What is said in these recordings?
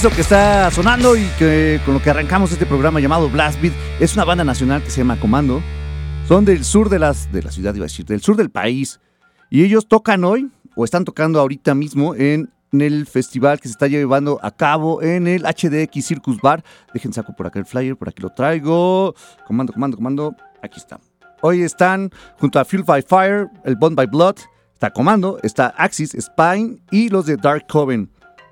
Eso que está sonando y que con lo que arrancamos este programa llamado Blast Beat es una banda nacional que se llama Comando. Son del sur de, las, de la ciudad, iba a decir, del sur del país. Y ellos tocan hoy, o están tocando ahorita mismo, en, el festival que se está llevando a cabo en el HDX Circus Bar. Dejen saco por acá el flyer, por aquí lo traigo. Comando, comando, comando. Aquí está. Hoy están junto a Fuel by Fire, el Bond by Blood, está Comando, está Axis, Spine y los de Dark Coven.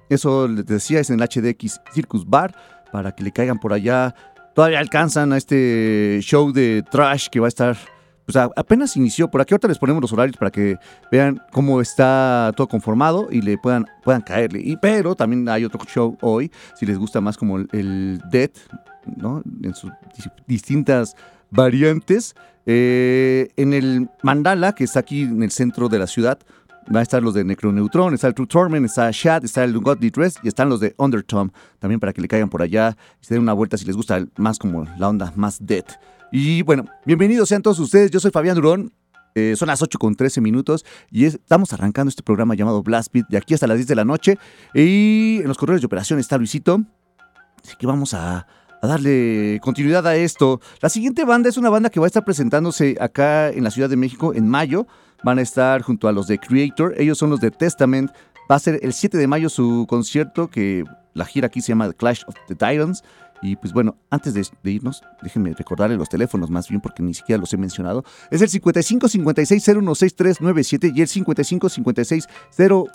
Eso les decía, es en el HDX Circus Bar, para que le caigan por allá. Todavía alcanzan a este show de trash que va a estar, pues apenas inició. Por aquí ahorita les ponemos los horarios para que vean cómo está todo conformado y le puedan, puedan caerle. Y, pero también hay otro show hoy, si les gusta más como el, Dead, ¿no? En sus distintas variantes. Eh, en el Mandala, que está aquí en el centro de la ciudad, Va a estar los de Necroneutron, está el True Torment, está Shad, está el Godly Dress y están los de Undertone. También para que le caigan por allá y se den una vuelta si les gusta más como la onda más dead. Y bueno, bienvenidos sean todos ustedes. Yo soy Fabián Durón. Eh, son las 8 con 13 minutos y estamos arrancando este programa llamado Blast Beat de aquí hasta las 10 de la noche. Y en los corredores de operación está Luisito. Así que vamos a, a darle continuidad a esto. La siguiente banda es una banda que va a estar presentándose acá en la Ciudad de México en mayo van a estar junto a los de Creator, ellos son los de Testament. Va a ser el 7 de mayo su concierto, que la gira aquí se llama The Clash of the Titans. Y pues bueno, antes de, irnos, déjenme recordarle los teléfonos más bien porque ni siquiera los he mencionado. Es el 55 56 016397 y el 55 56 0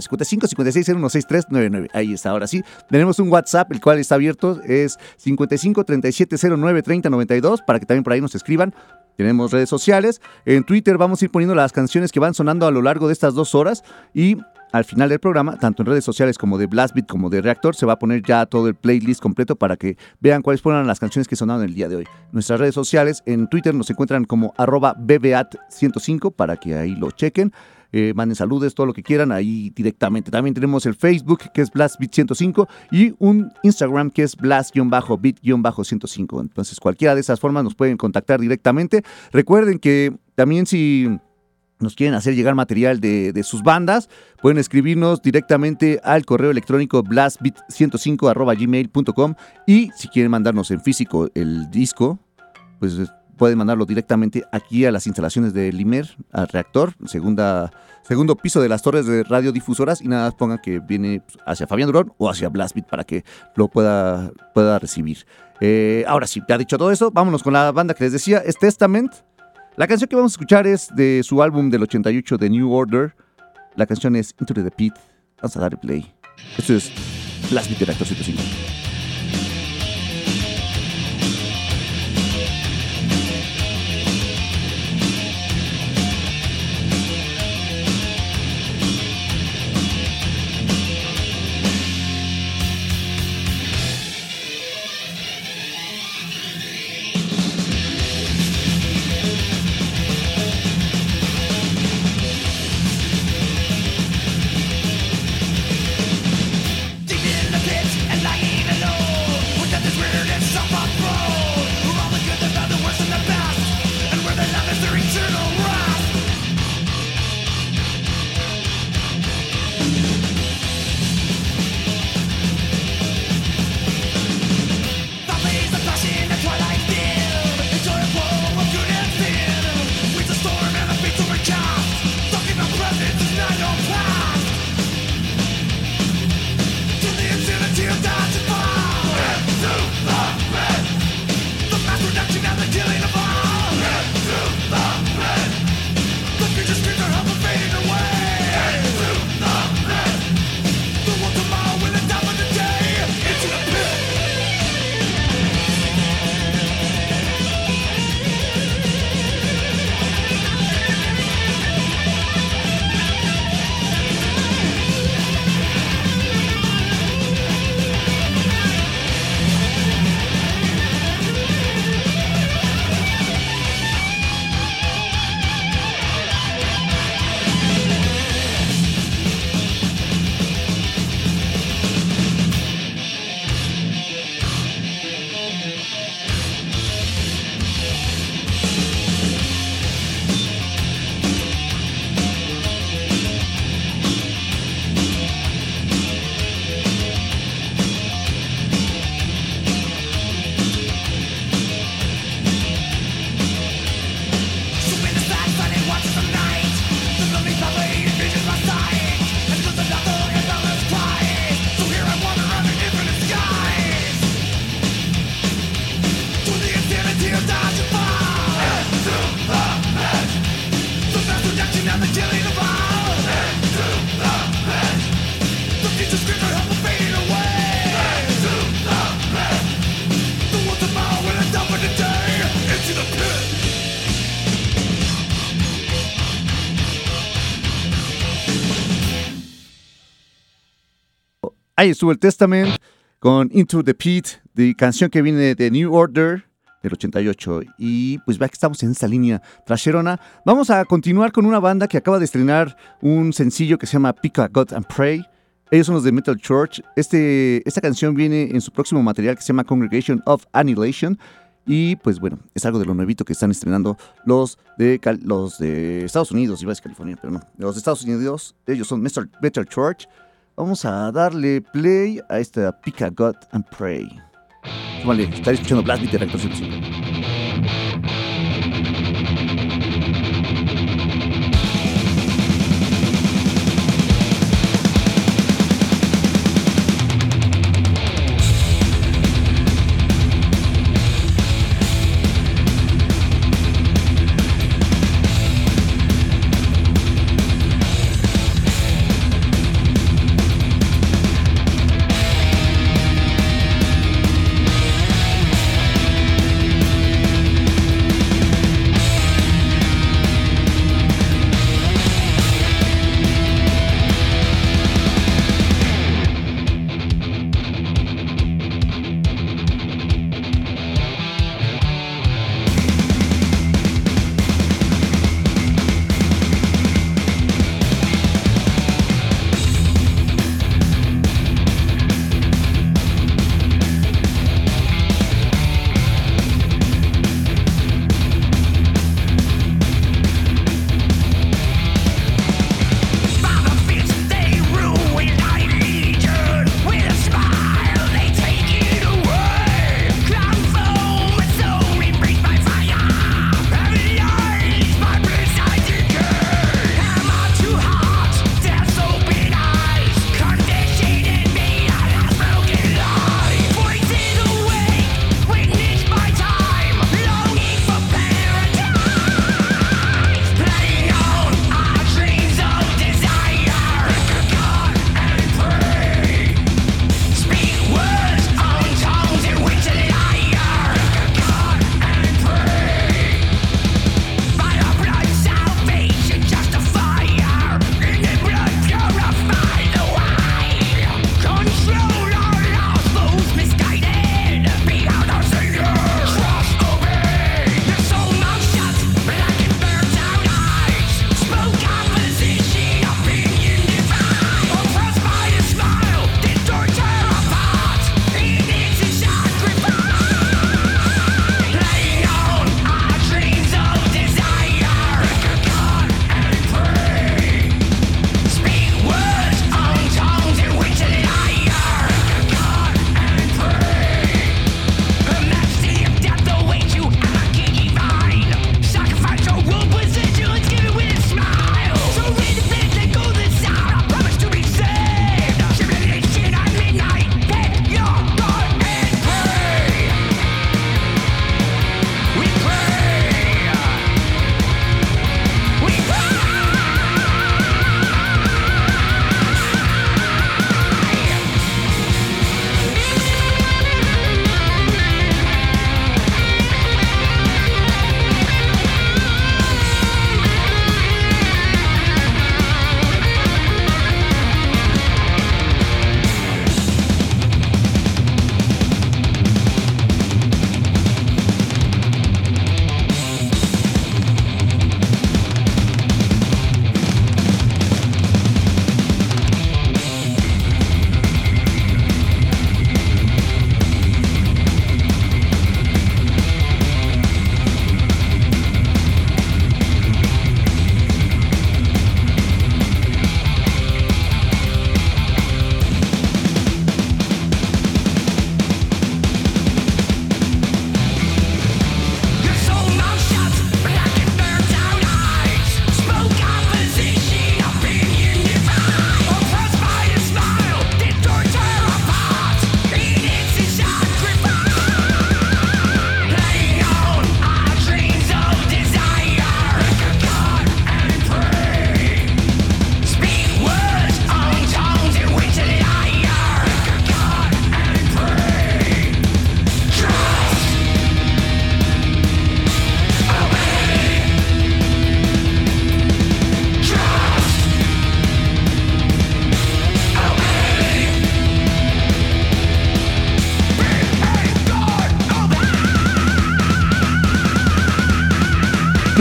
55 56 016399. Ahí está, ahora sí. Tenemos un WhatsApp, el cual está abierto. Es 55 37 09 30 92 para que también por ahí nos escriban. Tenemos redes sociales. En Twitter vamos a ir poniendo las canciones que van sonando a lo largo de estas dos horas. Y al final del programa, tanto en redes sociales como de Blastbeat como de Reactor, se va a poner ya todo el playlist completo para que vean cuáles fueron las canciones que sonaron el día de hoy. Nuestras redes sociales en Twitter nos encuentran como arroba BBAT105 para que ahí lo chequen eh, manden saludos, todo lo que quieran ahí directamente. También tenemos el Facebook que es BlastBit105 y un Instagram que es Blast-Bit-105. Entonces cualquiera de esas formas nos pueden contactar directamente. Recuerden que también si nos quieren hacer llegar material de, sus bandas, pueden escribirnos directamente al correo electrónico blastbit105 y si quieren mandarnos en físico el disco, pues pueden mandarlo directamente aquí a las instalaciones de Limer, al reactor, segunda, segundo piso de las torres de radiodifusoras y nada más pongan que viene hacia Fabián Durón o hacia Blastbeat para que lo pueda, pueda recibir. Eh, ahora sí, ha dicho todo eso, vámonos con la banda que les decía, es Testament. La canción que vamos a escuchar es de su álbum del 88 de New Order. La canción es Into the Pit. Vamos a darle play. Esto es Blastbeat de Reactor 105. Ahí estuvo el Testament con Into the Pit, de canción que viene de New Order del 88. Y pues vea que estamos en esta línea trasherona. Vamos a continuar con una banda que acaba de estrenar un sencillo que se llama Pick a God and Pray. Ellos son los de Metal Church. Este, esta canción viene en su próximo material que se llama Congregation of Annihilation. Y pues bueno, es algo de lo nuevito que están estrenando los de, los de Estados Unidos, iba a decir California, pero no. Los de Estados Unidos, ellos son Metal Church. Vamos a darle play a esta Pick a God and Pray. Vale, estar escuchando Blast Beat de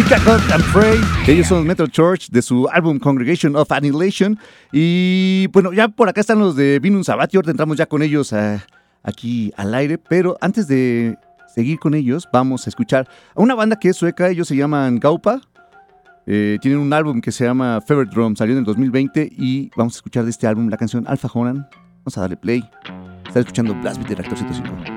Mika Hot and Pray. Ellos son Metal Church de su álbum Congregation of Annihilation. Y bueno, ya por acá están los de Vinum. Ahora entramos ya con ellos eh, aquí al aire. Pero antes de seguir con ellos, vamos a escuchar a una banda que es sueca. Ellos se llaman Gaupa. Eh, tienen un álbum que se llama Fever Drum. Salió en el 2020. Y vamos a escuchar de este álbum la canción Alpha Honan. Vamos a darle play. Está escuchando Blast Beat de Reactor 105.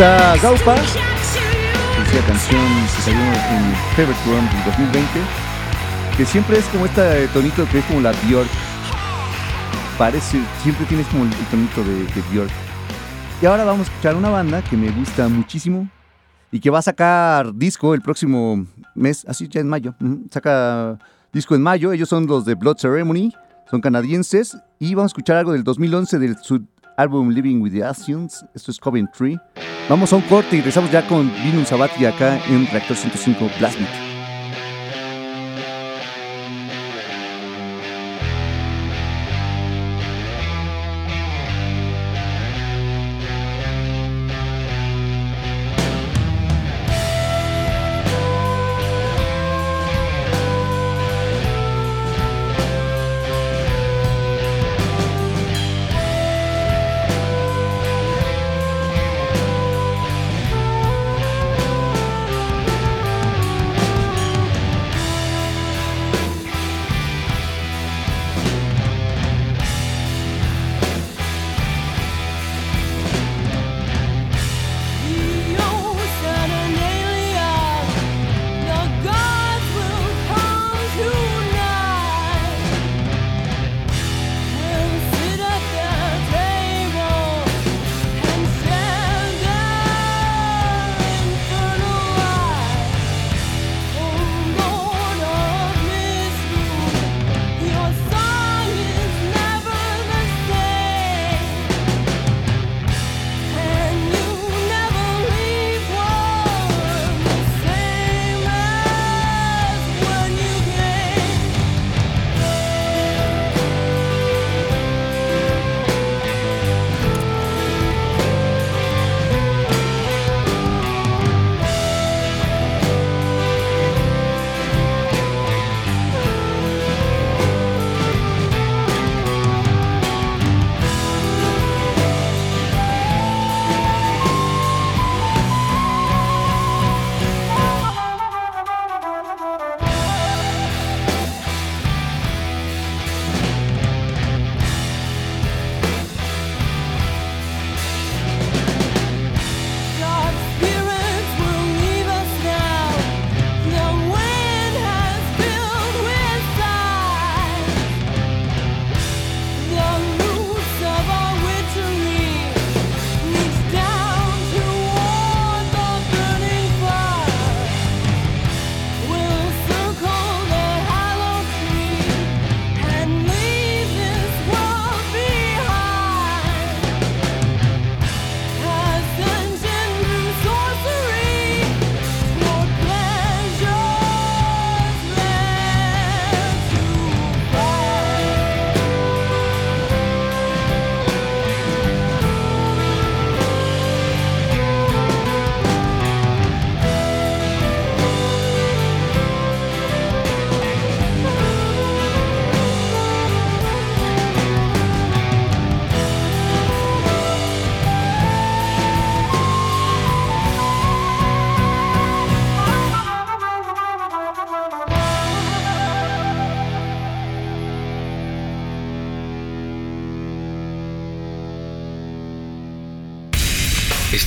Está Gaupa, esa canción que salió en Favorite Run en 2020, que siempre es como este tonito que es como la Bjork. parece, siempre tienes como el, tonito de, de Björk. Y ahora vamos a escuchar una banda que me gusta muchísimo y que va a sacar disco el próximo mes, así ya en mayo. Saca disco en mayo, ellos son los de Blood Ceremony, son canadienses y vamos a escuchar algo del 2011 del su álbum Living with the Asians, esto es Coventry. Vamos a un corte y regresamos ya con Vinum Sabati acá en Reactor 105 Plasmid.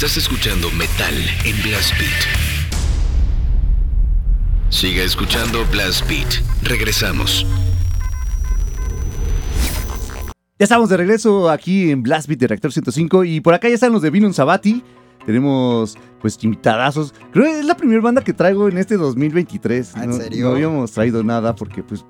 Estás escuchando Metal en Blast Beat. Siga escuchando Blast Beat. Regresamos. Ya estamos de regreso aquí en Blast Beat de Reactor 105 y por acá ya están los de Vinum Sabati. Tenemos pues invitadazos. Creo que es la primera banda que traigo en este 2023. ¿En no, serio? no habíamos traído nada porque pues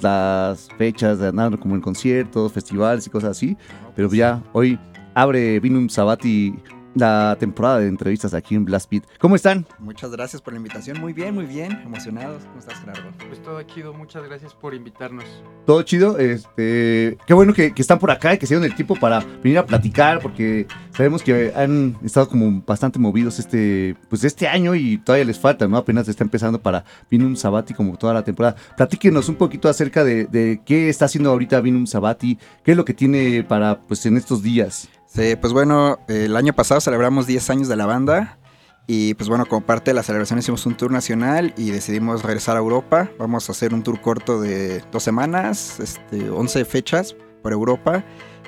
las fechas de andar como en conciertos, festivales y cosas así. Pero ya hoy abre Vinum Sabati la temporada de entrevistas aquí en Blast Beat. ¿Cómo están? Muchas gracias por la invitación. Muy bien, muy bien. Emocionados. ¿Cómo estás, Gerardo? Pues todo chido, muchas gracias por invitarnos. Todo chido. Este, qué bueno que, que están por acá y que se dieron el tiempo para venir a platicar, porque sabemos que han estado como bastante movidos este, pues este año y todavía les falta, ¿no? Apenas está empezando para Vinum Sabati como toda la temporada. Platíquenos un poquito acerca de, de qué está haciendo ahorita Vinum Sabati, qué es lo que tiene para, pues, en estos días. Sí, pues bueno, el año pasado celebramos 10 años de la banda y pues bueno, como parte de la celebración hicimos un tour nacional y decidimos regresar a Europa. Vamos a hacer un tour corto de dos semanas, este, 11 fechas por Europa.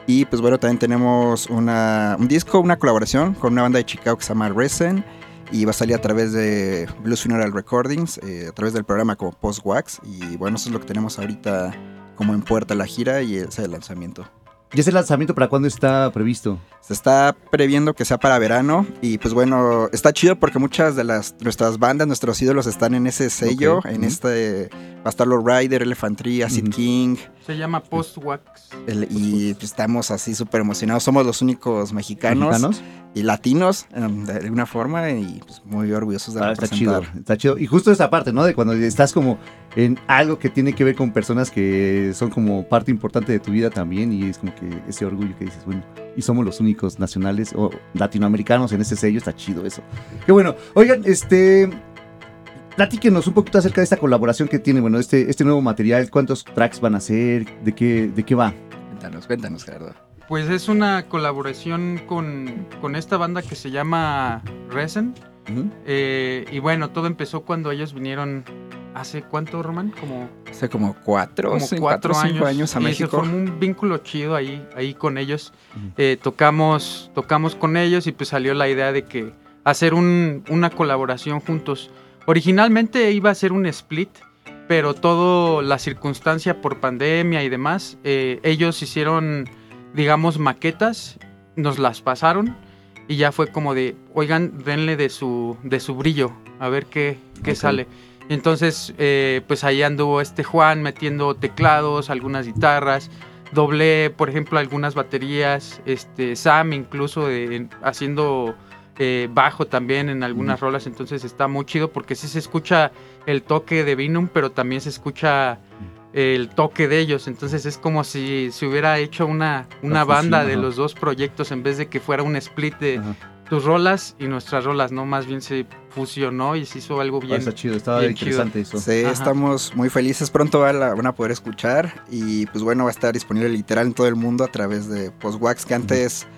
Y pues bueno, también tenemos una, un disco, una colaboración con una banda de Chicago que se llama Resen y va a salir a través de Blues Funeral Recordings, eh, a través del programa como Post Wax. Y bueno, eso es lo que tenemos ahorita como en puerta la gira y ese lanzamiento. ¿Y ese lanzamiento para cuándo está previsto? Se está previendo que sea para verano y pues bueno, está chido porque muchas de las nuestras bandas, nuestros ídolos están en ese sello, en este va a estar Rider, Elephant Tree, Acid. King Se llama Post Wax. el- y pues, estamos así súper emocionados. Somos los únicos mexicanos, ¿Mexicanos? y latinos em, de alguna forma y pues muy orgullosos de Ah, está chido, está chido. Y justo esa parte, ¿no? De cuando estás como en algo que tiene que ver con personas que son como parte importante de tu vida también y es como que ese orgullo que dices, bueno, y somos los únicos nacionales o latinoamericanos en ese sello, está chido eso. Qué bueno. Oigan, este... Platíquenos un poquito acerca de esta colaboración que tiene, bueno, este, este nuevo material, cuántos tracks van a ser, de qué, de qué va. Cuéntanos, cuéntanos, Gerardo. Pues es una colaboración con, con esta banda que se llama Resen. Eh, y bueno, todo empezó cuando ellos vinieron hace cuánto, Román? Como, Hace como cuatro, como cuatro, cuatro o cinco años a y se México. formó un vínculo chido ahí, ahí con ellos. Eh, tocamos, tocamos con ellos y pues salió la idea de que hacer un- una colaboración juntos. Originalmente iba a ser un split, pero todo la circunstancia por pandemia y demás, eh, ellos hicieron, digamos, maquetas, nos las pasaron y ya fue como de, oigan, denle de su, de su brillo, a ver qué, qué Ok. sale. Entonces, eh, pues ahí anduvo este Juan metiendo teclados, algunas guitarras, doblé, por ejemplo, algunas baterías, este Sam incluso de- haciendo eh, bajo también en algunas rolas, entonces está muy chido porque sí se escucha el toque de Vinum, pero también se escucha el toque de ellos, entonces es como si se hubiera hecho una, una fusión, banda de ajá. los dos proyectos en vez de que fuera un split de Ajá. tus rolas y nuestras rolas, ¿no? Más bien se fusionó y se hizo algo bien. está chido, está bien interesante eso. Sí, Ajá. estamos muy felices. Pronto van a, van a poder escuchar. Y pues bueno, va a estar disponible literal en todo el mundo a través de Postwax, que antes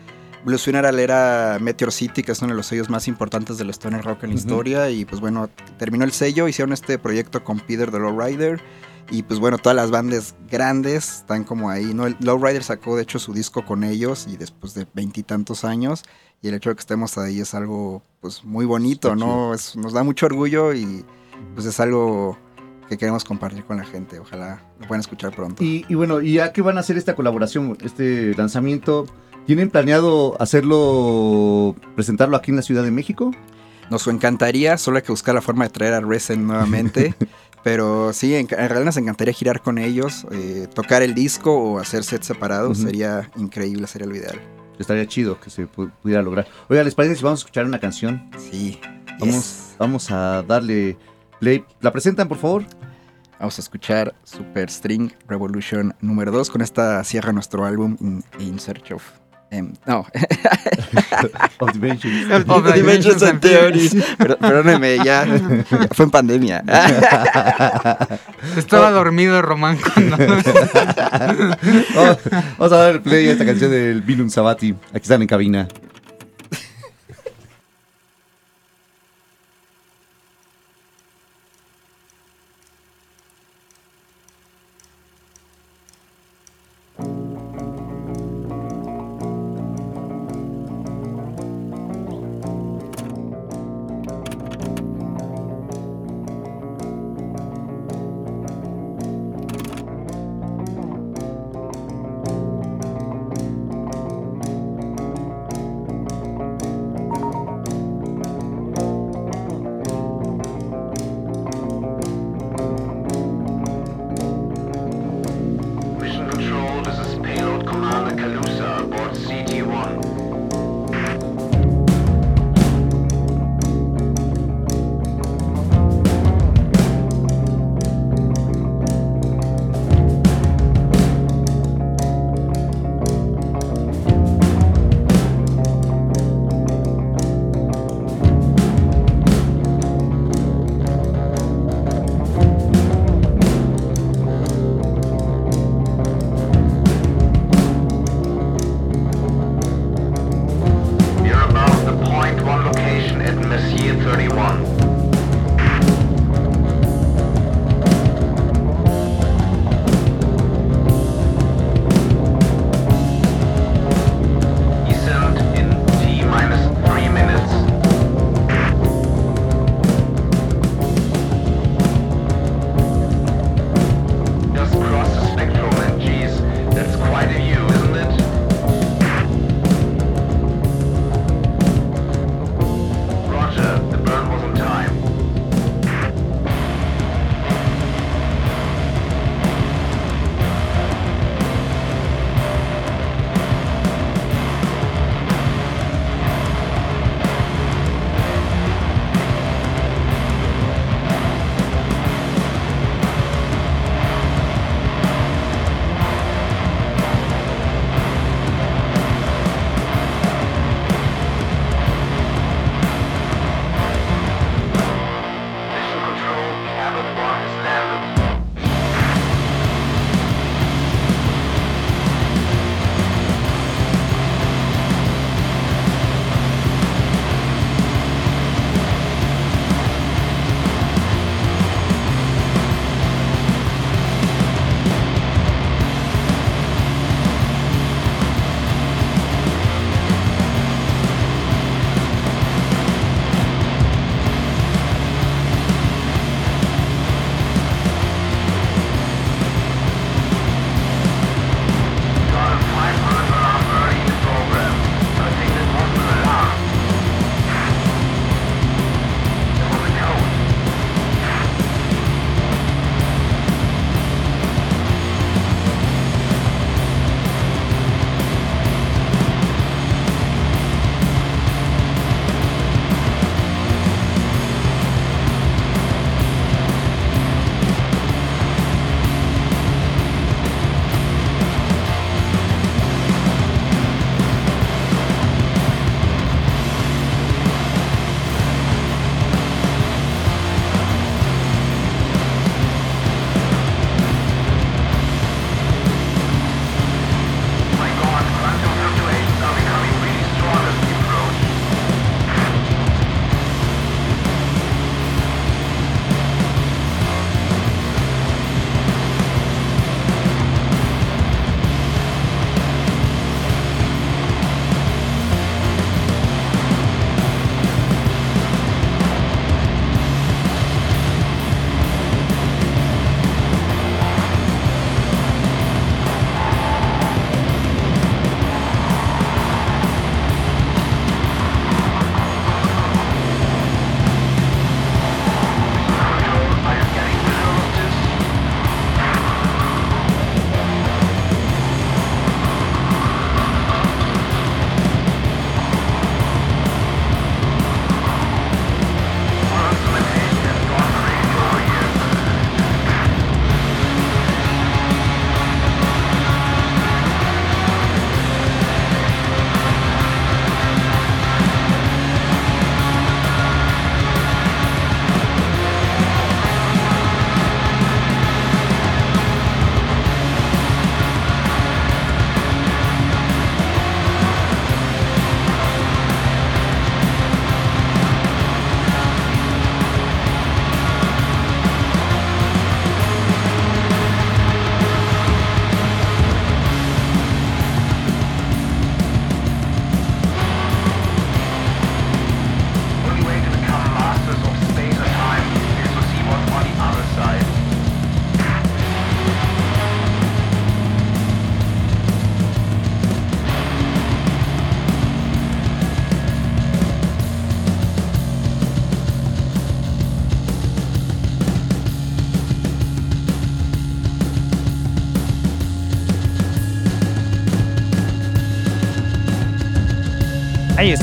Blues Funeral era Meteor City, que es uno de los sellos más importantes del stoner rock en la Ujú. historia. Y pues bueno, terminó el sello, hicieron este proyecto con Peter de Lowrider. Y pues bueno, todas las bandas grandes están como ahí, ¿no? El Lowrider sacó de hecho su disco con ellos y después de veintitantos años. Y el hecho de que estemos ahí es algo pues muy bonito, Está ¿no? Es- nos da mucho orgullo y pues es algo que queremos compartir con la gente. Ojalá lo puedan escuchar pronto. Y, y bueno, ¿y ya que van a hacer esta colaboración, este lanzamiento? ¿Tienen planeado hacerlo, presentarlo aquí en la Ciudad de México? Nos encantaría, solo hay que buscar la forma de traer a Resen nuevamente. pero sí, en, en realidad nos encantaría girar con ellos, eh, tocar el disco o hacer sets separados. Sería increíble, sería lo ideal. Estaría chido que se pu- pudiera lograr. Oiga, ¿les parece si vamos a escuchar una canción? Sí. Vamos, yes. vamos a darle play. ¿La presentan, por favor? Vamos a escuchar Super String Revolution número 2. Con esta cierra nuestro álbum In, In Search of... em, no, Of Dimensions. Of the Dimensions and Theories. Pero- Perdóneme, ya, ya fue en pandemia. Estaba dormido Román cuando... vamos, vamos a darle play a esta canción del Vinum Sabati. Aquí están en cabina.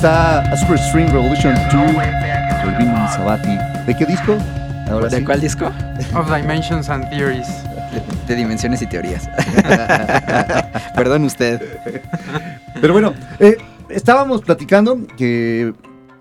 Está A Super String Revolution 2 de Vin Sabati. ¿De qué disco? Ahora ¿De cuál disco? Of Dimensions and Theories. De, dimensiones y teorías. Perdón usted. Pero bueno, eh, estábamos platicando que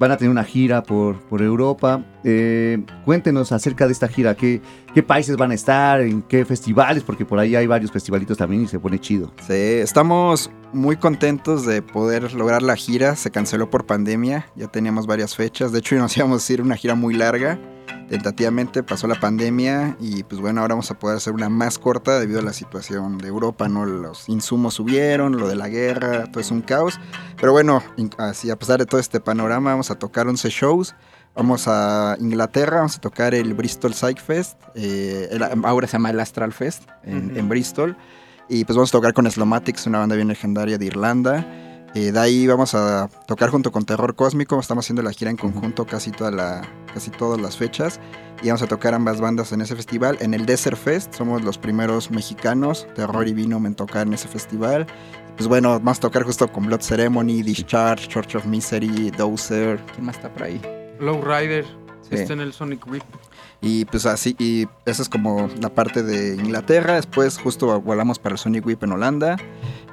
van a tener una gira por, por Europa. Eh, cuéntenos acerca de esta gira, ¿Qué, qué países van a estar, en qué festivales, porque por ahí hay varios festivalitos también y se pone chido. Sí, estamos muy contentos de poder lograr la gira. Se canceló por pandemia, ya teníamos varias fechas. De hecho, nos íbamos a ir una gira muy larga tentativamente pasó la pandemia y pues bueno, ahora vamos a poder hacer una más corta debido a la situación de Europa, ¿no? Los insumos subieron, lo de la guerra, todo es un caos. Pero bueno, así a pesar de todo este panorama, vamos a tocar 11 shows. Vamos a Inglaterra, vamos a tocar el Bristol Psych Fest, eh, ahora se llama el Astral Fest en, en Bristol. Y pues vamos a tocar con Slomatics, una banda bien legendaria de Irlanda. Eh, de ahí vamos a tocar junto con Terror Cósmico, estamos haciendo la gira en conjunto casi, toda la, casi todas las fechas y vamos a tocar ambas bandas en ese festival. En el Desert Fest somos los primeros mexicanos, Terror y Vino en tocar en ese festival. Pues bueno, vamos a tocar justo con Blood Ceremony, Discharge, Church of Misery, Dozer, ¿quién más está por ahí? Lowrider, está en el Sonic Whip. Y pues así, y esa es como la parte de Inglaterra. Después justo volamos para el Sonic Whip en Holanda.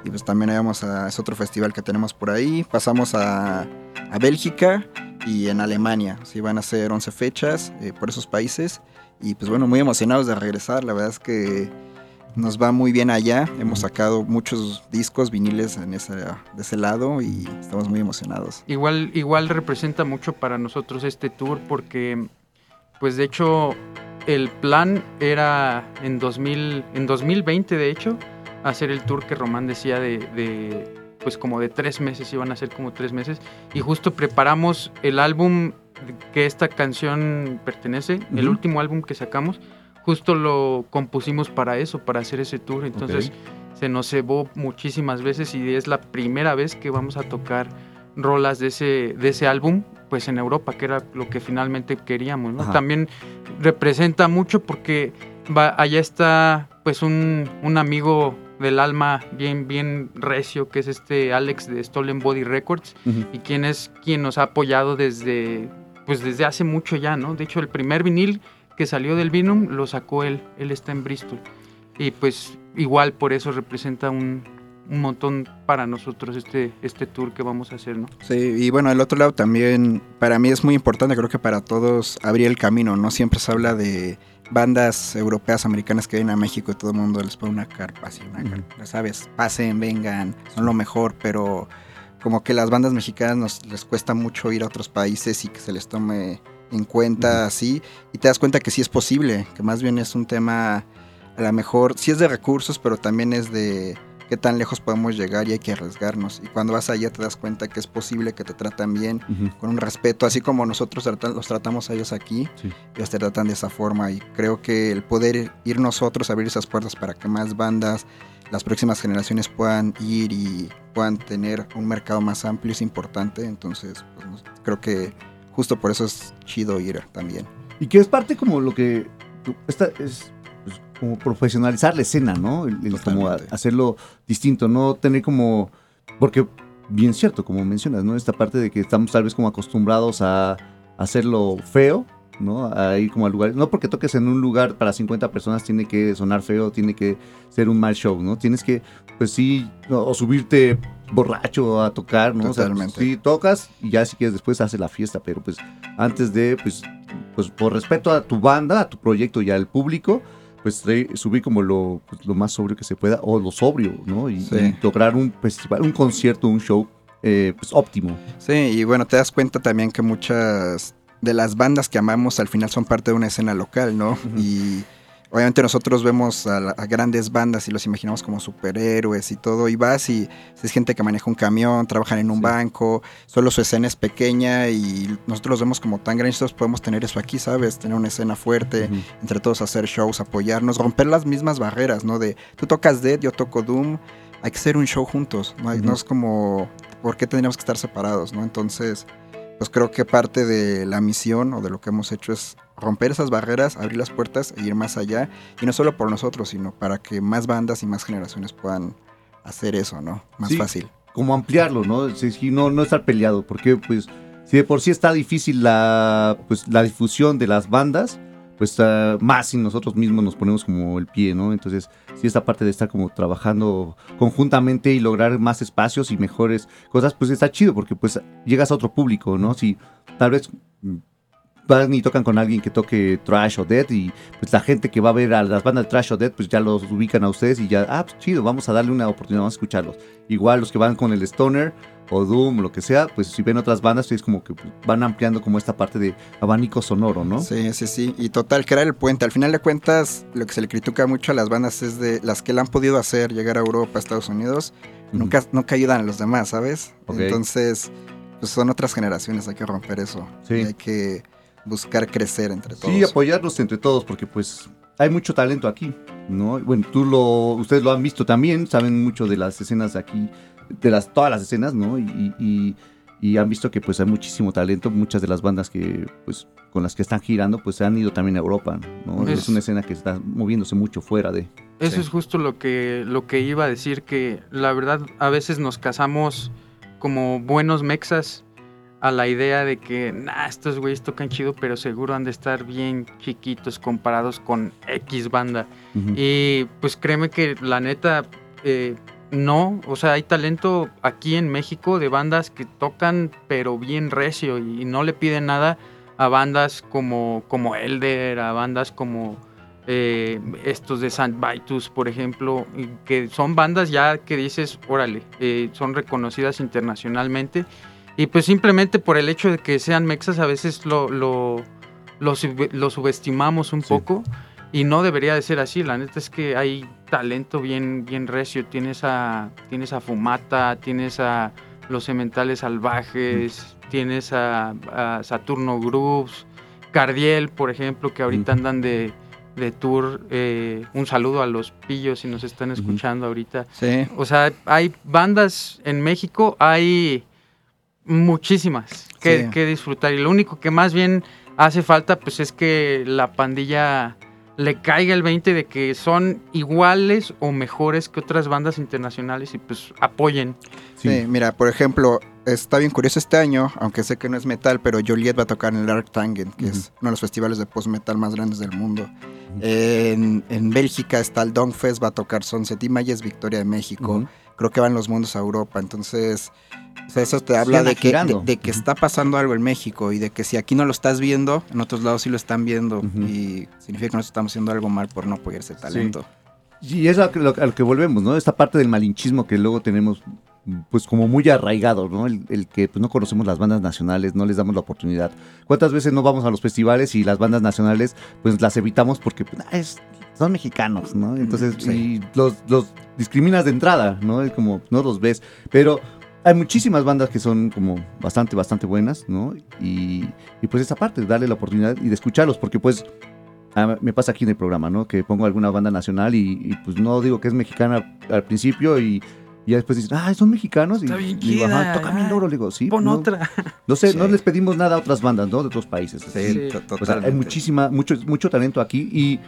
Y pues también vamos a, es otro festival que tenemos por ahí. Pasamos a, a Bélgica y en Alemania. Sí, van a ser 11 fechas eh, por esos países. Y pues bueno, muy emocionados de regresar. La verdad es que nos va muy bien allá. Hemos sacado muchos discos, viniles en ese, de ese lado y estamos muy emocionados. Igual, igual representa mucho para nosotros este tour porque pues de hecho, el plan era en, 2000, en 2020, de hecho, hacer el tour que Román decía de, pues como de tres meses, iban a ser como tres meses. Y justo preparamos el álbum que esta canción pertenece, el último álbum que sacamos, justo lo compusimos para eso, para hacer ese tour. Entonces se nos cebó muchísimas veces y es la primera vez que vamos a tocar rolas de ese, de ese álbum pues en Europa, que era lo que finalmente queríamos, ¿no? También representa mucho porque va, allá está pues un, amigo del alma bien, bien recio, que es este Alex de Stolen Body Records, y quien es quien nos ha apoyado desde, pues desde hace mucho ya, ¿no? De hecho, el primer vinil que salió del Vinum lo sacó él, él está en Bristol. Y pues igual por eso representa un, un montón para nosotros este, este tour que vamos a hacer, ¿no? Sí, y bueno, el otro lado también, para mí es muy importante, creo que para todos abrir el camino, ¿no? Siempre se habla de bandas europeas, americanas que vienen a México y todo el mundo les pone una carpa, así, una carpa, ¿sabes? Pasen, vengan, son lo mejor, pero como que las bandas mexicanas nos, les cuesta mucho ir a otros países y que se les tome en cuenta así, y te das cuenta que sí es posible, que más bien es un tema, a lo mejor, sí es de recursos, pero también es de qué tan lejos podemos llegar y hay que arriesgarnos. Y cuando vas allá te das cuenta que es posible que te tratan bien, con un respeto, así como nosotros los tratamos a ellos aquí, ellos te tratan de esa forma. Y creo que el poder ir nosotros a abrir esas puertas para que más bandas, las próximas generaciones puedan ir y puedan tener un mercado más amplio es importante. Entonces, pues, creo que justo por eso es chido ir también. Y que es parte como lo que... Esta es como profesionalizar la escena, ¿no? como hacerlo distinto, no tener como, porque bien cierto, como mencionas, ¿no? Esta parte de que estamos tal vez como acostumbrados a hacerlo feo, ¿no? A ir como al lugar, no porque toques en un lugar para 50 personas tiene que sonar feo, tiene que ser un mal show, ¿no? Tienes que, pues sí, o subirte borracho a tocar, ¿no? Totalmente. O sea, sí, tocas y ya si quieres después hace la fiesta, pero pues antes de, pues, pues por respeto a tu banda, a tu proyecto y al público, pues subir como lo, pues, lo, más sobrio que se pueda, o lo sobrio, ¿no? Y, lograr un festival, un concierto, un show eh, pues óptimo. Sí, y bueno, te das cuenta también que muchas de las bandas que amamos al final son parte de una escena local, ¿no? Y obviamente nosotros vemos a, grandes bandas y los imaginamos como superhéroes y todo, y vas y es gente que maneja un camión, trabajan en un banco, solo su escena es pequeña y nosotros los vemos como tan grandes, podemos tener eso aquí, ¿sabes? Tener una escena fuerte, entre todos hacer shows, apoyarnos, romper las mismas barreras, ¿no? De tú tocas Dead, yo toco Doom, hay que hacer un show juntos, ¿no? no es como, ¿por qué tendríamos que estar separados, ¿no? Entonces pues creo que parte de la misión o de lo que hemos hecho es romper esas barreras, abrir las puertas e ir más allá. Y no solo por nosotros, sino para que más bandas y más generaciones puedan hacer eso, ¿no? Más fácil. como ampliarlo, ¿no? Sí, no, no estar peleado, porque pues si de por sí está difícil la, pues, la difusión de las bandas, pues ah, más si nosotros mismos nos ponemos como el pie, ¿no? Entonces, sí, esta parte de estar como trabajando conjuntamente y lograr más espacios y mejores cosas, pues está chido, porque pues llegas a otro público, ¿no? Si tal vez van y tocan con alguien que toque trash o death y pues la gente que va a ver a las bandas de trash o death pues ya los ubican a ustedes y ya, ah, pues chido, vamos a darle una oportunidad, vamos a escucharlos. Igual los que van con el stoner o doom lo que sea, pues si ven otras bandas es como que van ampliando como esta parte de abanico sonoro, ¿no? Sí, sí, sí. Y total, crear el puente. Al final de cuentas, lo que se le critica mucho a las bandas es de las que la han podido hacer llegar a Europa, a Estados Unidos, nunca, nunca ayudan a los demás, ¿sabes? Entonces, pues son otras generaciones, hay que romper eso. Sí. Y hay que buscar crecer entre todos. Sí, apoyarnos entre todos, porque pues hay mucho talento aquí, ¿no? Bueno, tú lo, ustedes lo han visto también, saben mucho de las escenas de aquí, de las, todas las escenas, ¿no? Y, y- y han visto que pues hay muchísimo talento, muchas de las bandas que pues con las que están girando pues se han ido también a Europa, ¿no? Es, Es- una escena que está moviéndose mucho fuera de... Eso Sí. es justo lo que, lo que iba a decir, que la verdad a veces nos casamos como buenos mexas a la idea de que, nah, estos güeyes tocan chido, pero seguro han de estar bien chiquitos comparados con X banda. Y pues créeme que la neta, eh, no, o sea, hay talento aquí en México de bandas que tocan pero bien recio y, no le piden nada a bandas como, como Elder, a bandas como eh, estos de Saint Vitus, por ejemplo, que son bandas ya que dices, órale, eh, son reconocidas internacionalmente. Y pues simplemente por el hecho de que sean mexas a veces lo, lo, lo, sub- lo subestimamos un Sí. poco y no debería de ser así. La neta es que hay talento bien, bien recio. Tienes a, tienes a Fumata, tienes a Los Cementales Salvajes, tienes a, a Saturno Grooves, Cardiel, por ejemplo, que ahorita Ujú. andan de, de tour. Eh, un saludo a los pillos si nos están escuchando ahorita. Sí, O sea, hay bandas en México, hay muchísimas que, Sí. que disfrutar. Y lo único que más bien hace falta, pues es que la pandilla le caiga el 20 de que son iguales o mejores que otras bandas internacionales y pues apoyen. Sí, mira, por ejemplo, está bien curioso este año, aunque sé que no es metal, pero Joliet va a tocar en el Dark Tangen, que es uno de los festivales de post-metal más grandes del mundo. En, en Bélgica está el Dongfest, va a tocar Sunset Images, Victoria de México. Creo que van los mundos a Europa, entonces o sea, eso te habla de que, de, de que está pasando algo en México y de que si aquí no lo estás viendo, en otros lados sí lo están viendo y significa que nosotros estamos haciendo algo mal por no apoyar ese talento. Y es a lo, que- lo- a lo que volvemos, ¿no? Esta parte del malinchismo que luego tenemos, pues como muy arraigado, ¿no? El, el que pues, no conocemos las bandas nacionales, no les damos la oportunidad. ¿Cuántas veces no vamos a los festivales y las bandas nacionales, pues las evitamos porque pues, ah, es- son mexicanos, ¿no? Entonces, Sí. y los, los discriminas de entrada, ¿no? Es como, no los ves. Pero hay muchísimas bandas que son como bastante, bastante buenas, ¿no? Y, y pues esa parte, darle la oportunidad y de escucharlos, porque pues Ah, me pasa aquí en el programa, ¿no? Que pongo alguna banda nacional y, y, pues no digo que es mexicana al principio y, y ya después dicen, ah, son mexicanos. Está y bien digo, ajá, toca ay, duro. Le digo, sí. Pon no, otra. No sé, Sí. no les pedimos nada a otras bandas, ¿no? De otros países. Sí, Sí. O sea, hay muchísima, mucho, mucho talento aquí y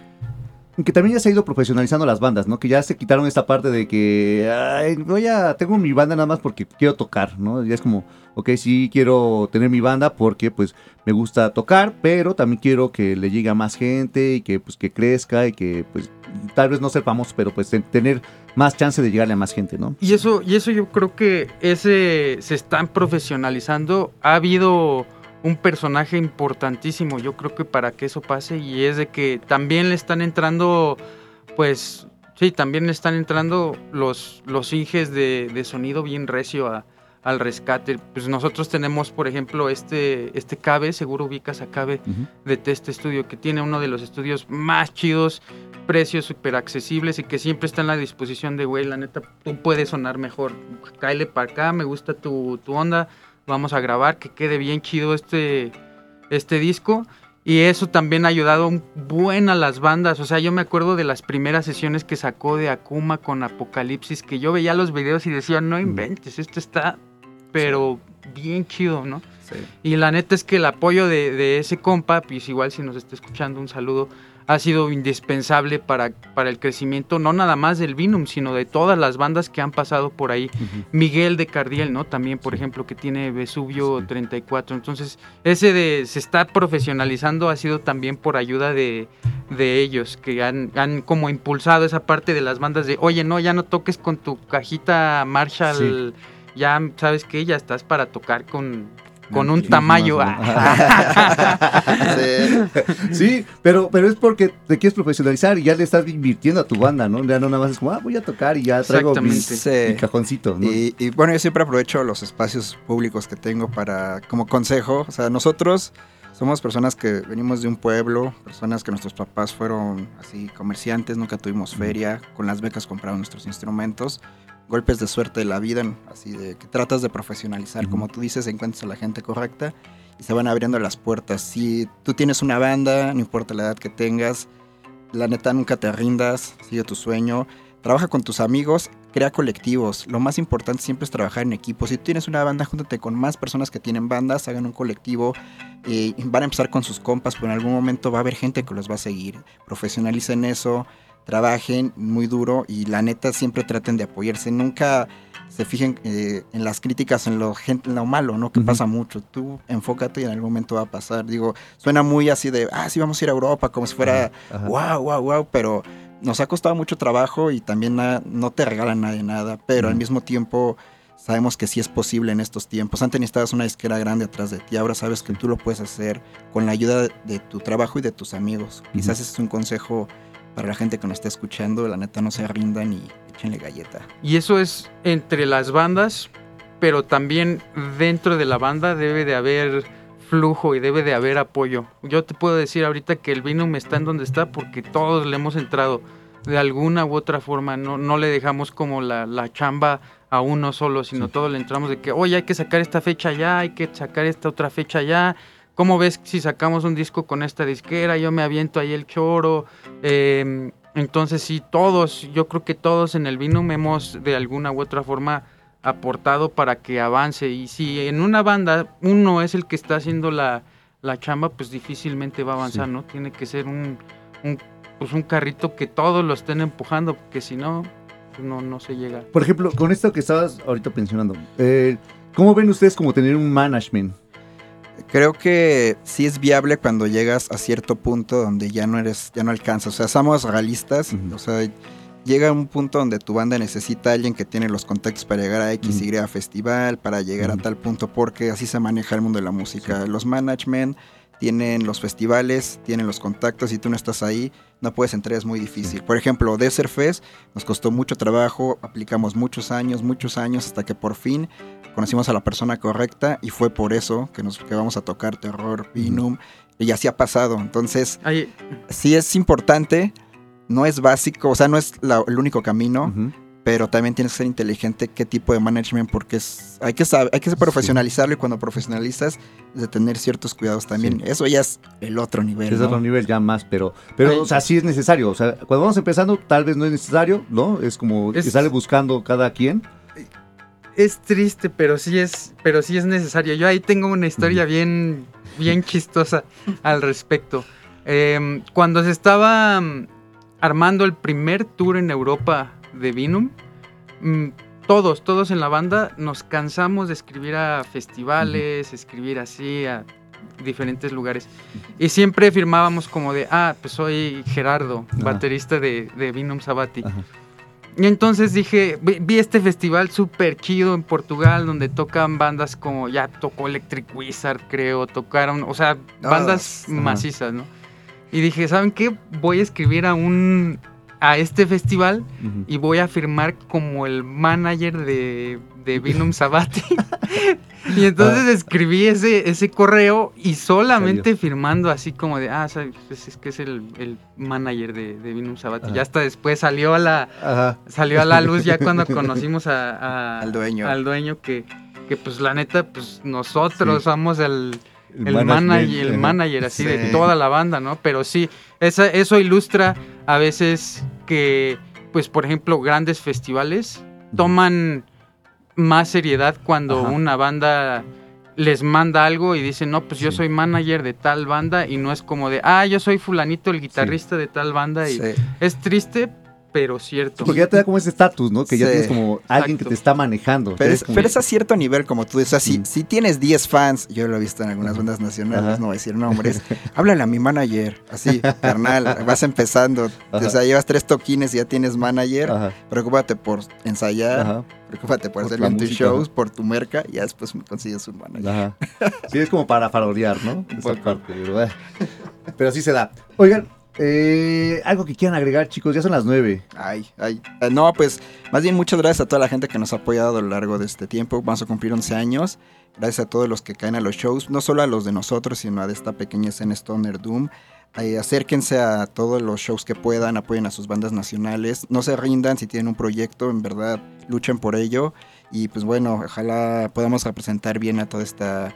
que también ya se ha ido profesionalizando las bandas, ¿no? Que ya se quitaron esta parte de que, ay, voy a, tengo mi banda nada más porque quiero tocar, ¿no? Ya es como, ok, sí quiero tener mi banda porque pues me gusta tocar, pero también quiero que le llegue a más gente y que pues que crezca y que pues tal vez no ser famoso, pero pues ten- tener más chance de llegarle a más gente, ¿no? Y eso, y eso yo creo que ese se están profesionalizando. Ha habido un personaje importantísimo, yo creo que para que eso pase, y es de que también le están entrando, pues, sí, también le están entrando los, los inges de, de sonido bien recio a- al rescate. Pues nosotros tenemos, por ejemplo, este, este Cabe, seguro ubicas a Cabe de Test Studio, que tiene uno de los estudios más chidos, precios súper accesibles y que siempre está en la disposición de, güey, la neta, tú puedes sonar mejor. Cáele para acá, me gusta tu, tu onda, vamos a grabar, que quede bien chido este, este disco. Y eso también ha ayudado un buen a las bandas. O sea, yo me acuerdo de las primeras sesiones que sacó de Akuma con Apocalipsis, que yo veía los videos y decía, no inventes, esto está, pero bien chido, ¿no? Y la neta es que el apoyo de, de ese compa, pues igual si nos está escuchando, un saludo ha sido indispensable para, para el crecimiento, no nada más del Vinum, sino de todas las bandas que han pasado por ahí. Miguel de Cardiel, ¿no? También, por ejemplo, que tiene Vesubio 34. Entonces, ese de se está profesionalizando ha sido también por ayuda de, de ellos, que han, han, como impulsado esa parte de las bandas de, oye, no, ya no toques con tu cajita Marshall, ya sabes que ya estás para tocar con con un tamaño. sí. pero, pero es porque te quieres profesionalizar y ya le estás invirtiendo a tu banda, ¿no? Ya no nada más es como, ah, voy a tocar y ya traigo mi, cajoncito. Y, y, bueno, yo siempre aprovecho los espacios públicos que tengo para, como consejo, o sea, nosotros somos personas que venimos de un pueblo, personas que nuestros papás fueron así comerciantes, nunca tuvimos feria, con las becas compramos nuestros instrumentos golpes de suerte de la vida, así de que tratas de profesionalizar, como tú dices, encuentras a la gente correcta y se van abriendo las puertas. Si tú tienes una banda, no importa la edad que tengas, la neta nunca te rindas, sigue tu sueño, trabaja con tus amigos, crea colectivos. Lo más importante siempre es trabajar en equipo. Si tú tienes una banda, júntate con más personas que tienen bandas, hagan un colectivo, y van a empezar con sus compas, pero en algún momento va a haber gente que los va a seguir. Profesionalicen eso trabajen muy duro y la neta siempre traten de apoyarse. Nunca se fijen eh, en las críticas, en lo, en lo malo, ¿no? Que pasa mucho. Tú enfócate y en algún momento va a pasar. Digo, suena muy así de, ah, sí, vamos a ir a Europa, como si fuera, wow, wow, wow, pero nos ha costado mucho trabajo y también no te regalan nadie nada, pero al mismo tiempo sabemos que sí es posible en estos tiempos. Antes necesitabas una disquera grande atrás de ti, ahora sabes que tú lo puedes hacer con la ayuda de, tu trabajo y de tus amigos. Quizás ese es un consejo para la gente que nos está escuchando, la neta no se rindan y échenle galleta. Y eso es entre las bandas, pero también dentro de la banda debe de haber flujo y debe de haber apoyo. Yo te puedo decir ahorita que el Vinum está en donde está porque todos le hemos entrado de alguna u otra forma. No, no le dejamos como la, la chamba a uno solo, sino todos le entramos de que, oye, hay que sacar esta fecha ya, hay que sacar esta otra fecha ya ¿Cómo ves si sacamos un disco con esta disquera? Yo me aviento ahí el choro. Em, entonces sí, todos, yo creo que todos en el vino hemos de alguna u otra forma aportado para que avance. Y si en una banda uno es el que está haciendo la, chamba, pues difícilmente va a avanzar, ¿no? Tiene que ser un, pues un carrito que todos lo estén empujando, porque si no, pues no, no se llega. Por ejemplo, con esto que estabas ahorita pensionando, eh, ¿cómo ven ustedes como tener un management? Creo que sí es viable cuando llegas a cierto punto donde ya no eres, ya no alcanzas. O sea, somos realistas. O sea, llega un punto donde tu banda necesita a alguien que tiene los contactos para llegar a X, Y festival, para llegar a tal punto, porque así se maneja el mundo de la música. Los management tienen los festivales, tienen los contactos y tú no estás ahí, no puedes entrar, es muy difícil. Por ejemplo, Desert Fest nos costó mucho trabajo, aplicamos muchos años, muchos años hasta que por fin conocimos a la persona correcta y fue por eso que nos que vamos a tocar terror, Vinum, y así ha pasado. Entonces, sí es importante, no es básico, o sea, no es el único camino, pero también tienes que ser inteligente qué tipo de management, porque es, hay que saber, hay que profesionalizarlo y cuando profesionalizas, de tener ciertos cuidados también. Eso ya es el otro nivel. Es otro nivel ya más, pero, pero o sea, sí es necesario. O sea, cuando vamos empezando, tal vez no es necesario, ¿no? Es como que sale buscando cada quien es triste, pero sí es, pero sí es necesario. Yo ahí tengo una historia bien, bien chistosa al respecto. Em, cuando se estaba mm, armando el primer tour en Europa de Vinum, mm, todos, todos en la banda nos cansamos de escribir a festivales, escribir así a diferentes lugares. Y siempre firmábamos como de, ah, pues soy Gerardo, baterista de, de Vinum Sabati. Y entonces dije, vi, este festival súper chido en Portugal donde tocan bandas como, ya tocó Electric Wizard, creo, tocaron, o sea, bandas macizas, ¿no? Y dije, ¿saben qué? Voy a escribir a un, a este festival y voy a firmar como el manager de, de Vinum Sabati. y entonces ah. escribí ese, ese correo y solamente firmando así como de, ah, pues es que es el, el manager de, de Vinum Sabati. Ya hasta después salió a la, salió a la luz ya cuando conocimos a, al dueño. Al dueño que, que pues la neta, pues nosotros somos el... El, manager, el manager así de toda la banda, ¿no? Pero sí, esa, eso ilustra a veces que, pues, por ejemplo, grandes festivales toman más seriedad cuando una banda les manda algo y dicen, no, pues yo soy manager de tal banda y no es como de, ah, yo soy fulanito, el guitarrista de tal banda y Sí. es triste, pero cierto. Porque ya te da como ese estatus, ¿no? Que ya tienes como alguien que te está manejando. Pero es, como- pero es a cierto nivel, como tú dices. O sea, si, Mm. si tienes 10 fans, yo lo he visto en algunas bandas nacionales, Ajá. no voy a decir nombres, háblale a mi manager. Así, carnal, vas empezando. Ajá. O sea, llevas tres toquines y ya tienes manager. Ajá, Preocúpate por ensayar, ajá, preocúpate por, Por hacer bien tus shows, por tu merca, y ya después consigues un manager. ajá. Sí, es como para farolear, ¿no? Esa parte, pero, bueno. pero así se da. Oigan, eh, algo que quieran agregar, chicos, ya son las nueve. Ay, ay. Eh, No, pues más bien muchas gracias a toda la gente que nos ha apoyado a lo largo de este tiempo. Vamos a cumplir 11 años. Gracias a todos los que caen a los shows, no solo a los de nosotros, sino a esta pequeña escena Stoner Doom. Eh, acérquense a todos los shows que puedan, apoyen a sus bandas nacionales. No se rindan si tienen un proyecto, en verdad, luchen por ello. Y pues bueno, ojalá podamos representar bien a toda esta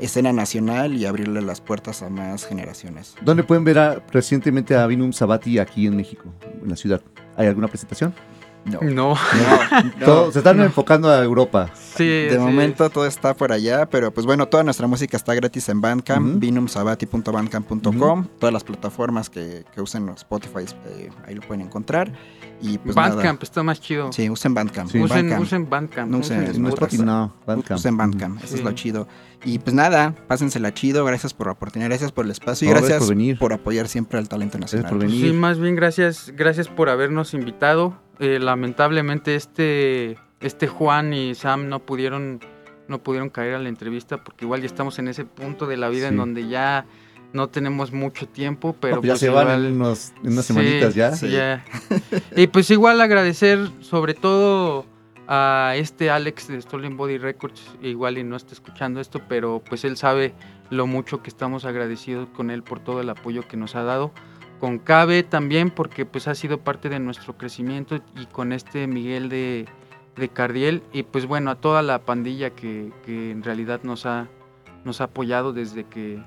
escena nacional y abrirle las puertas a más generaciones. ¿Dónde pueden ver a- recientemente a Vinum Sabati aquí en México, en la ciudad? ¿Hay alguna presentación? No, No, no, Todo- se están no. enfocando a Europa. sí. De sí. momento todo está por allá, pero pues bueno, toda nuestra música está gratis en Bandcamp, Ujú. vinumsabati.bandcamp.com, todas las plataformas que, que usen los Spotify, eh, ahí lo pueden encontrar. Y pues Bandcamp está más chido. Sí, usen Bandcamp. Sí. usen, Bandcamp. usen Bandcamp. No usen usen No Spotify. Bandcamp. Usen Bandcamp, eso es lo chido. Y pues nada, pásensela chido, gracias por la oportunidad, gracias por el espacio y No, gracias por venir. por apoyar siempre al talento Gracias nacional. por venir. Sí, más bien gracias, gracias por habernos invitado. Eh, lamentablemente este, este Juan y Sam no pudieron, no pudieron caer a la entrevista porque igual ya estamos en ese punto de la vida Sí. en donde ya no tenemos mucho tiempo, pero No, pues ya pues se van igual- en, unos- en unas Sí, semanitas ya. Sí. ya. y pues igual agradecer sobre todo a este Alex de Stolen Body Records, igual y no está escuchando esto, pero pues él sabe lo mucho que estamos agradecidos con él por todo el apoyo que nos ha dado. Con Cabe también porque pues ha sido parte de nuestro crecimiento y con este Miguel de, de Cardiel y pues bueno a toda la pandilla que, que en realidad nos ha, nos ha apoyado desde que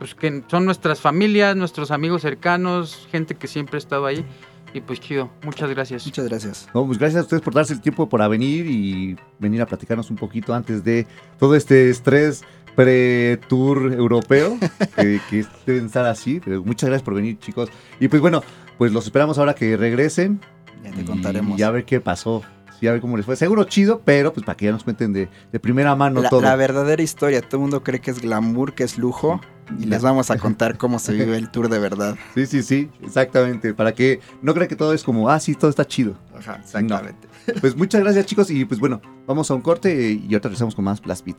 pues que son nuestras familias, nuestros amigos cercanos, gente que siempre ha estado ahí. Y pues chido, muchas gracias. Muchas gracias. No, pues gracias a ustedes por darse el tiempo para venir y venir a platicarnos un poquito antes de todo este estrés pre-tour europeo, que, que deben estar así. Pero muchas gracias por venir, chicos. Y pues bueno, pues los esperamos ahora que regresen. Ya te y contaremos. ya a ver qué pasó. Sí, a ver cómo les fue. Seguro chido, pero pues para que ya nos cuenten de, de primera mano la, todo. la verdadera historia, todo el mundo cree que es glamour, que es lujo, y les vamos a contar cómo se vive el tour de verdad. Sí, sí, sí, exactamente. Para que no crean que todo es como, ah, sí, todo está chido. Ajá, exactamente. Pues muchas gracias, chicos. Y pues bueno, vamos a un corte y ahorita regresamos con más Blast Beat.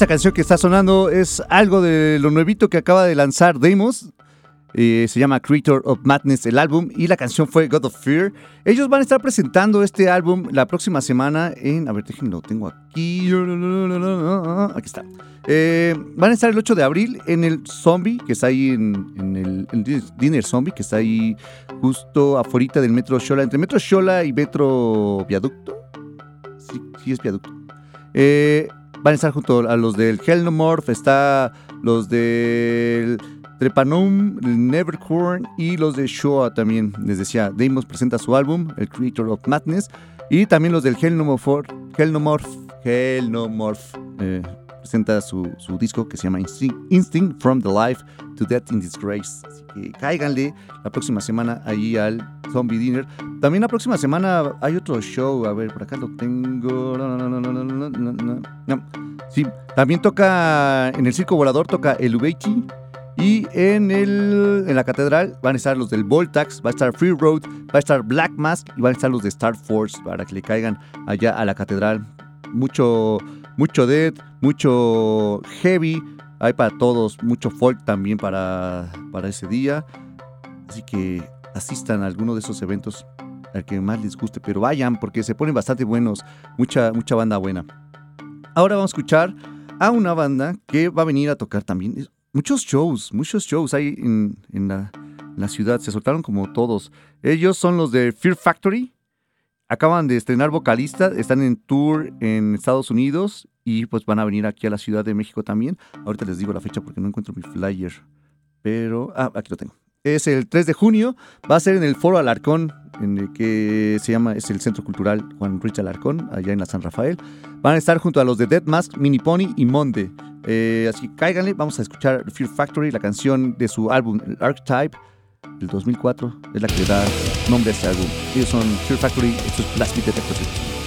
Esta canción que está sonando es algo de lo nuevito que acaba de lanzar Demos. Eh, se llama Creator of Madness el álbum y la canción fue God of Fear. Ellos van a estar presentando este álbum la próxima semana en... A ver, déjenme, lo tengo aquí. Aquí está. Eh, van a estar el 8 de abril en el Zombie, que está ahí en, el, Dinner Zombie, que está ahí justo afuera del Metro Shola, entre Metro Shola y Metro Viaducto. Sí, sí es Viaducto. Eh, van a estar junto a los del Hellnomorph, está los del Trepanum, Nevercorn y los de Shoah también. Les decía, Deimos presenta su álbum, El Creator of Madness, y también los del Hellnomorph, Hellnomorph eh, presenta su, su, disco que se llama Instinct, From the Life to Death in Disgrace. Así que cáiganle la próxima semana ahí al Zombie Dinner. También la próxima semana hay otro show. A ver, por acá lo tengo. No, no, no, no, no, no, no. no. Sí, también toca en el Circo Volador, toca el Ubechi. Y en, el, en la catedral van a estar los del Voltax, va a estar Free Road, va a estar Black Mask y van a estar los de Star Force para que le caigan allá a la catedral. Mucho, mucho Dead, mucho Heavy, hay para todos, mucho folk también para, para ese día. Así que asistan a alguno de esos eventos al que más les guste, pero vayan porque se ponen bastante buenos, mucha, mucha banda buena. Ahora vamos a escuchar a una banda que va a venir a tocar también. Muchos shows, muchos shows hay en, la, la, ciudad, se soltaron como todos. Ellos son los de Fear Factory. Acaban de estrenar vocalista, están en tour en Estados Unidos y pues van a venir aquí a la Ciudad de México también. Ahorita les digo la fecha porque no encuentro mi flyer, pero... Ah, aquí lo tengo es el 3 de junio. Va a ser en el Foro Alarcón, en el que se llama, es el Centro Cultural Juan Rich Alarcón, allá en la San Rafael. Van a estar junto a los de Dead Mask, Mini Pony y Monde. Eh, así que cáiganle, vamos a escuchar Fear Factory, la canción de su álbum, Archetype, del 2004, es la que da nombre a este álbum. Ellos son Fear Factory, estos es Blast Beat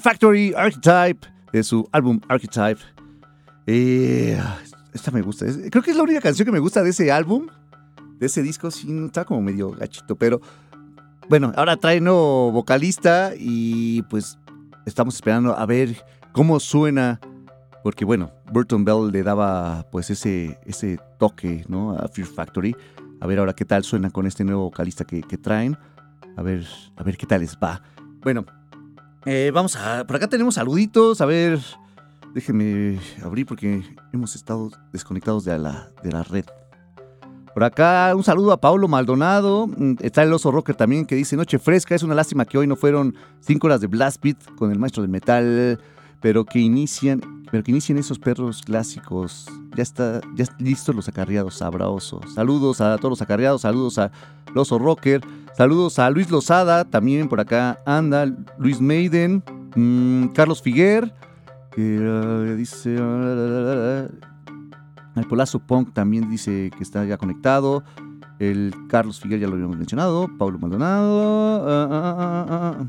Factory Archetype, de su álbum Archetype. Eh, esta me gusta. Creo que es la única canción que me gusta de ese álbum. De ese disco, sí, está como medio gachito, pero bueno, ahora trae nuevo vocalista y pues estamos esperando a ver cómo suena. Porque bueno, Burton Bell le daba pues ese, ese toque ¿no? a Fear Factory. A ver ahora qué tal suena con este nuevo vocalista que, que traen. A ver, a ver qué tal les va. Bueno, eh, vamos a. Por acá tenemos saluditos. A ver. Déjenme abrir porque hemos estado desconectados de la, de la red. Por acá, un saludo a Paulo Maldonado. Mm, está el oso rocker también que dice: Noche fresca. Es una lástima que hoy no fueron cinco horas de Blast Beat con el maestro del metal. Pero que inician. Pero que inicien esos perros clásicos. Ya está, ya listos los acarreados sabrosos. Saludos a todos los acarreados. Saludos a Oso Rocker. Saludos a Luis Lozada. También por acá anda Luis Maiden. Mmm, Carlos Figuer. Que uh, dice. Uh, el Polazo Punk también dice que está ya conectado. El Carlos Figuer ya lo habíamos mencionado. Pablo Maldonado. Uh,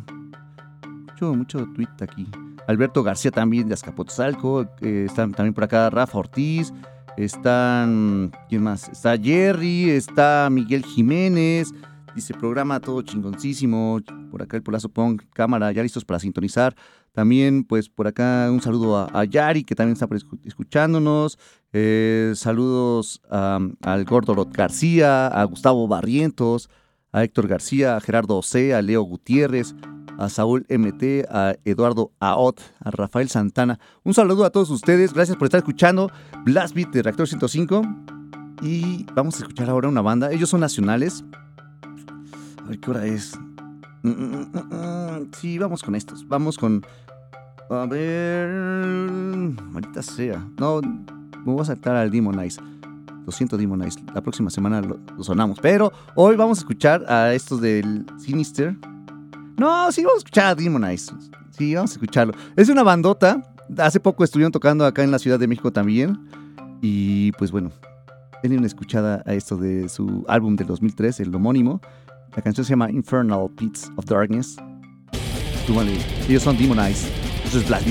mucho, mucho tweet aquí. Alberto García también de Azcapotzalco. Eh, están también por acá Rafa Ortiz. Están. ¿Quién más? Está Jerry. Está Miguel Jiménez. Dice programa todo chingoncísimo. Por acá el Polazo Punk, cámara, ya listos para sintonizar. También, pues por acá un saludo a, Yari, que también está escuchándonos. Eh, saludos al Gordo García, a Gustavo Barrientos, a Héctor García, a Gerardo Ose, a Leo Gutiérrez, a Saúl MT, a Eduardo Aot, a Rafael Santana. Un saludo a todos ustedes, gracias por estar escuchando Blast Beat de Reactor 105. Y vamos a escuchar ahora una banda, ellos son nacionales. A ver qué hora es. Mm, mm, mm, sí, vamos con estos. Vamos con. A ver. Maldita sea. No, me voy a saltar al Demonize. Lo siento, Demonize. La próxima semana lo, lo, sonamos. Pero hoy vamos a escuchar a estos del Sinister. No, sí, vamos a escuchar Demonize. Sí, vamos a escucharlo. Es una bandota. Hace poco estuvieron tocando acá en la Ciudad de México también. Y pues bueno, denle una escuchada a esto de su álbum del 2003, el homónimo. La canción se llama Infernal Pits of Darkness. Túmale. Ellos son Demonize. Eso es Black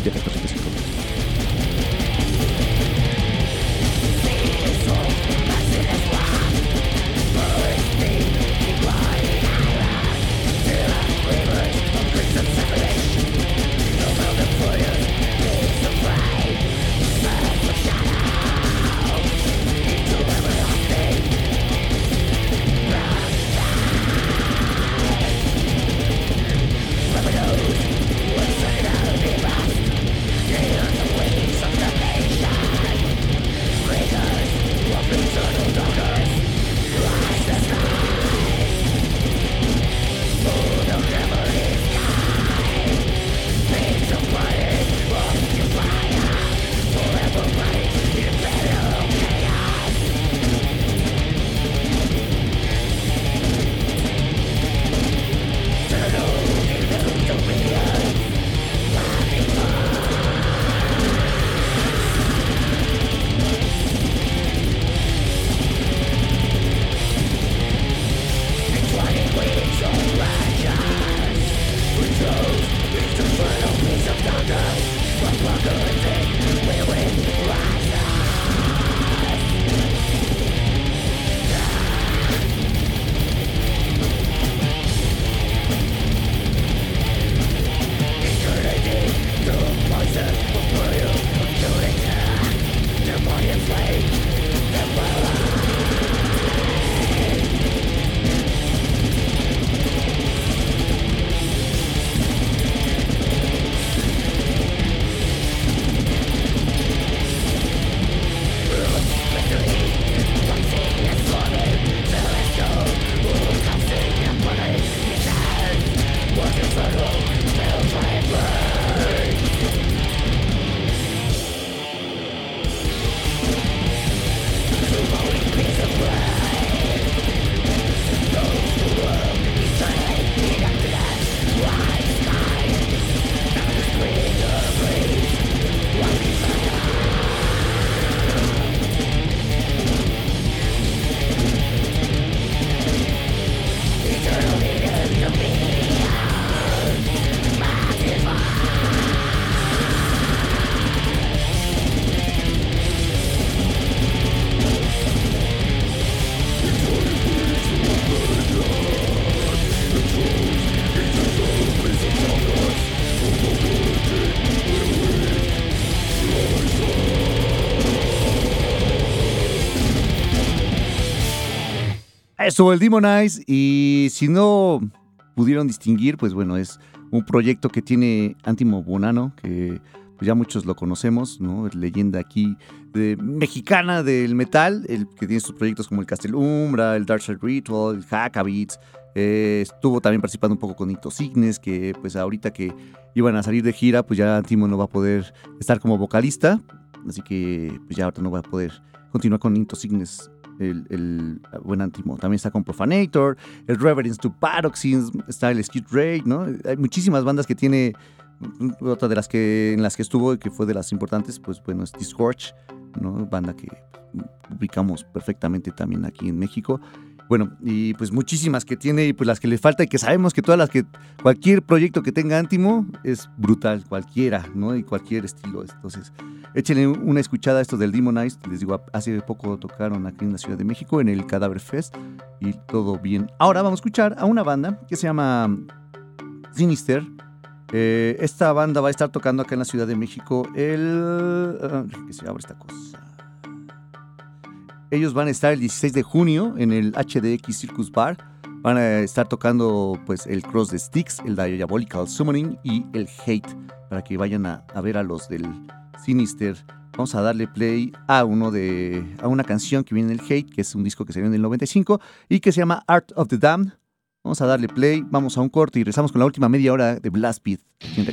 Eso, el Demonize. Y si no pudieron distinguir, pues bueno, es un proyecto que tiene Antimo Bonano, que pues ya muchos lo conocemos, ¿no? Leyenda aquí de, mexicana del metal, el que tiene sus proyectos como el Castelumbra, el Dark Side Ritual, el Hackabits. Eh, estuvo también participando un poco con Ito Signes, que pues ahorita que iban a salir de gira, pues ya Antimo no va a poder estar como vocalista, así que pues ya ahorita no va a poder continuar con Into Signes el, buen Antimo. También está con Profanator, el Reverence to Paroxysm, está el Skid Ray, ¿no? Hay muchísimas bandas que tiene. Otra de las que en las que estuvo, que fue de las importantes, pues bueno, es Discorch, ¿no? Banda que ubicamos perfectamente también aquí en México. Bueno, y pues muchísimas que tiene y pues las que le falta y que sabemos que todas las que, cualquier proyecto que tenga Antimo es brutal, cualquiera, ¿no? Y cualquier estilo. Entonces, échenle una escuchada a esto del Demonize. Les digo, hace poco tocaron aquí en la Ciudad de México en el Cadáver Fest y todo bien. Ahora vamos a escuchar a una banda que se llama Sinister. Eh, esta banda va a estar tocando acá en la Ciudad de México el... Ah, que se abre esta cosa. Ellos van a estar el 16 de junio en el HDX Circus Bar. Van a estar tocando pues el Cross de Sticks, el Diabolical Summoning y el Hate para que vayan a, ver a los del Sinister. Vamos a darle play a uno de a una canción que viene en el Hate, que es un disco que se viene en el 95 y que se llama Art of the Damned. Vamos a darle play, vamos a un corte y regresamos con la última media hora de Blast Beat en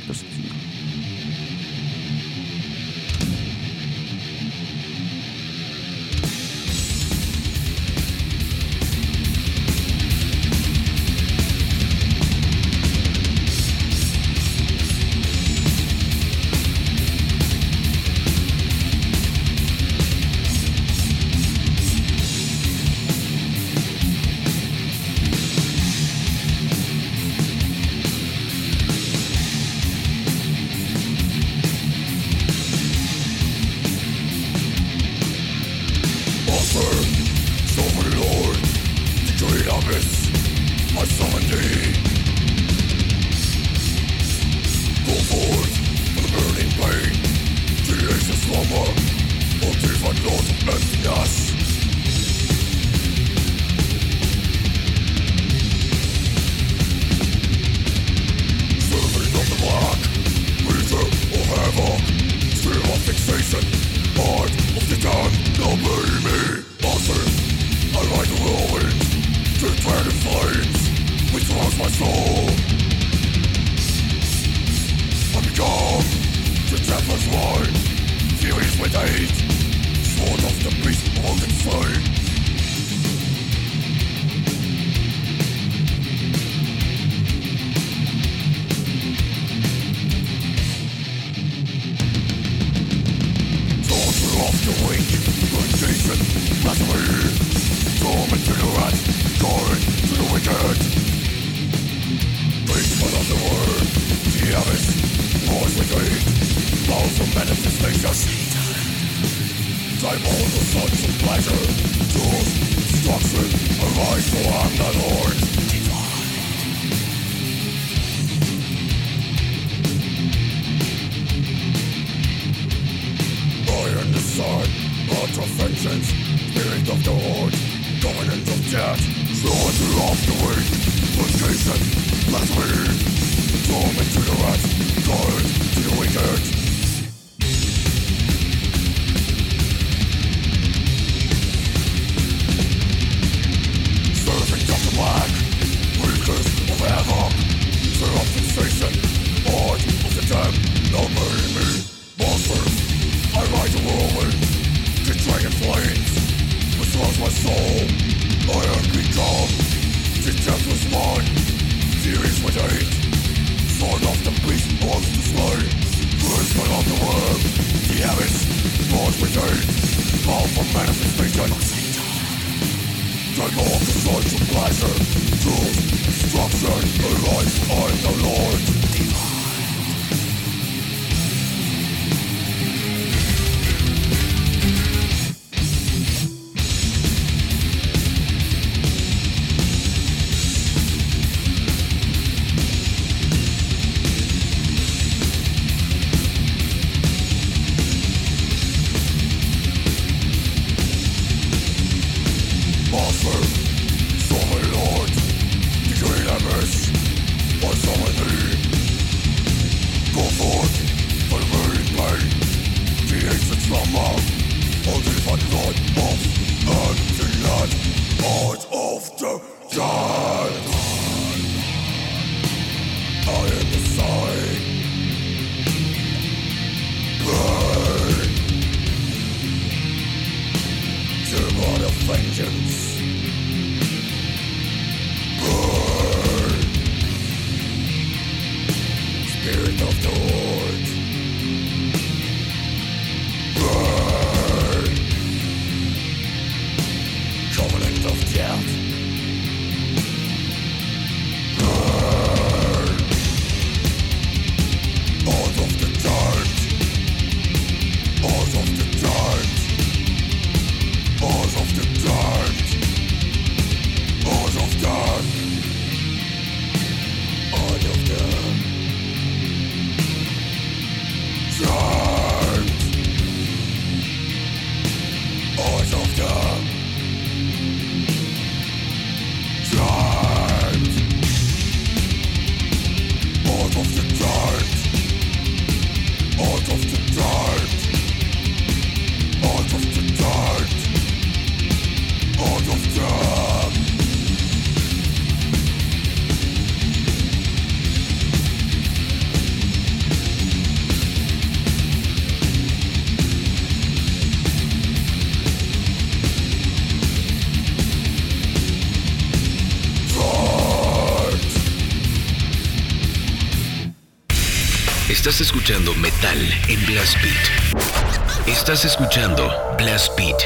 Estás escuchando Metal en Blast Beat. Estás escuchando Blast Beat.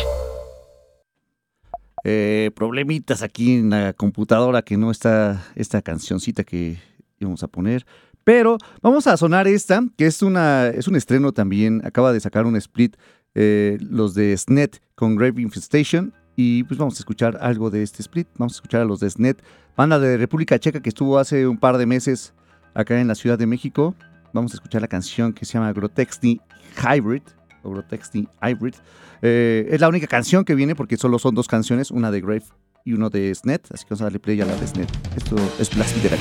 Eh, problemitas aquí en la computadora que no está esta cancioncita que íbamos a poner. Pero vamos a sonar esta, que es, una, es un estreno también. Acaba de sacar un split eh, los de SNET con Grave Infestation. Y pues vamos a escuchar algo de este split. Vamos a escuchar a los de SNET, banda de República Checa que estuvo hace un par de meses acá en la Ciudad de México. Vamos a escuchar la canción que se llama Grotexny Hybrid. O Grotexny Hybrid. Eh, es la única canción que viene porque solo son dos canciones, una de Grave y uno de SNET. Así que vamos a darle play a la de SNET. Esto es Blast de la.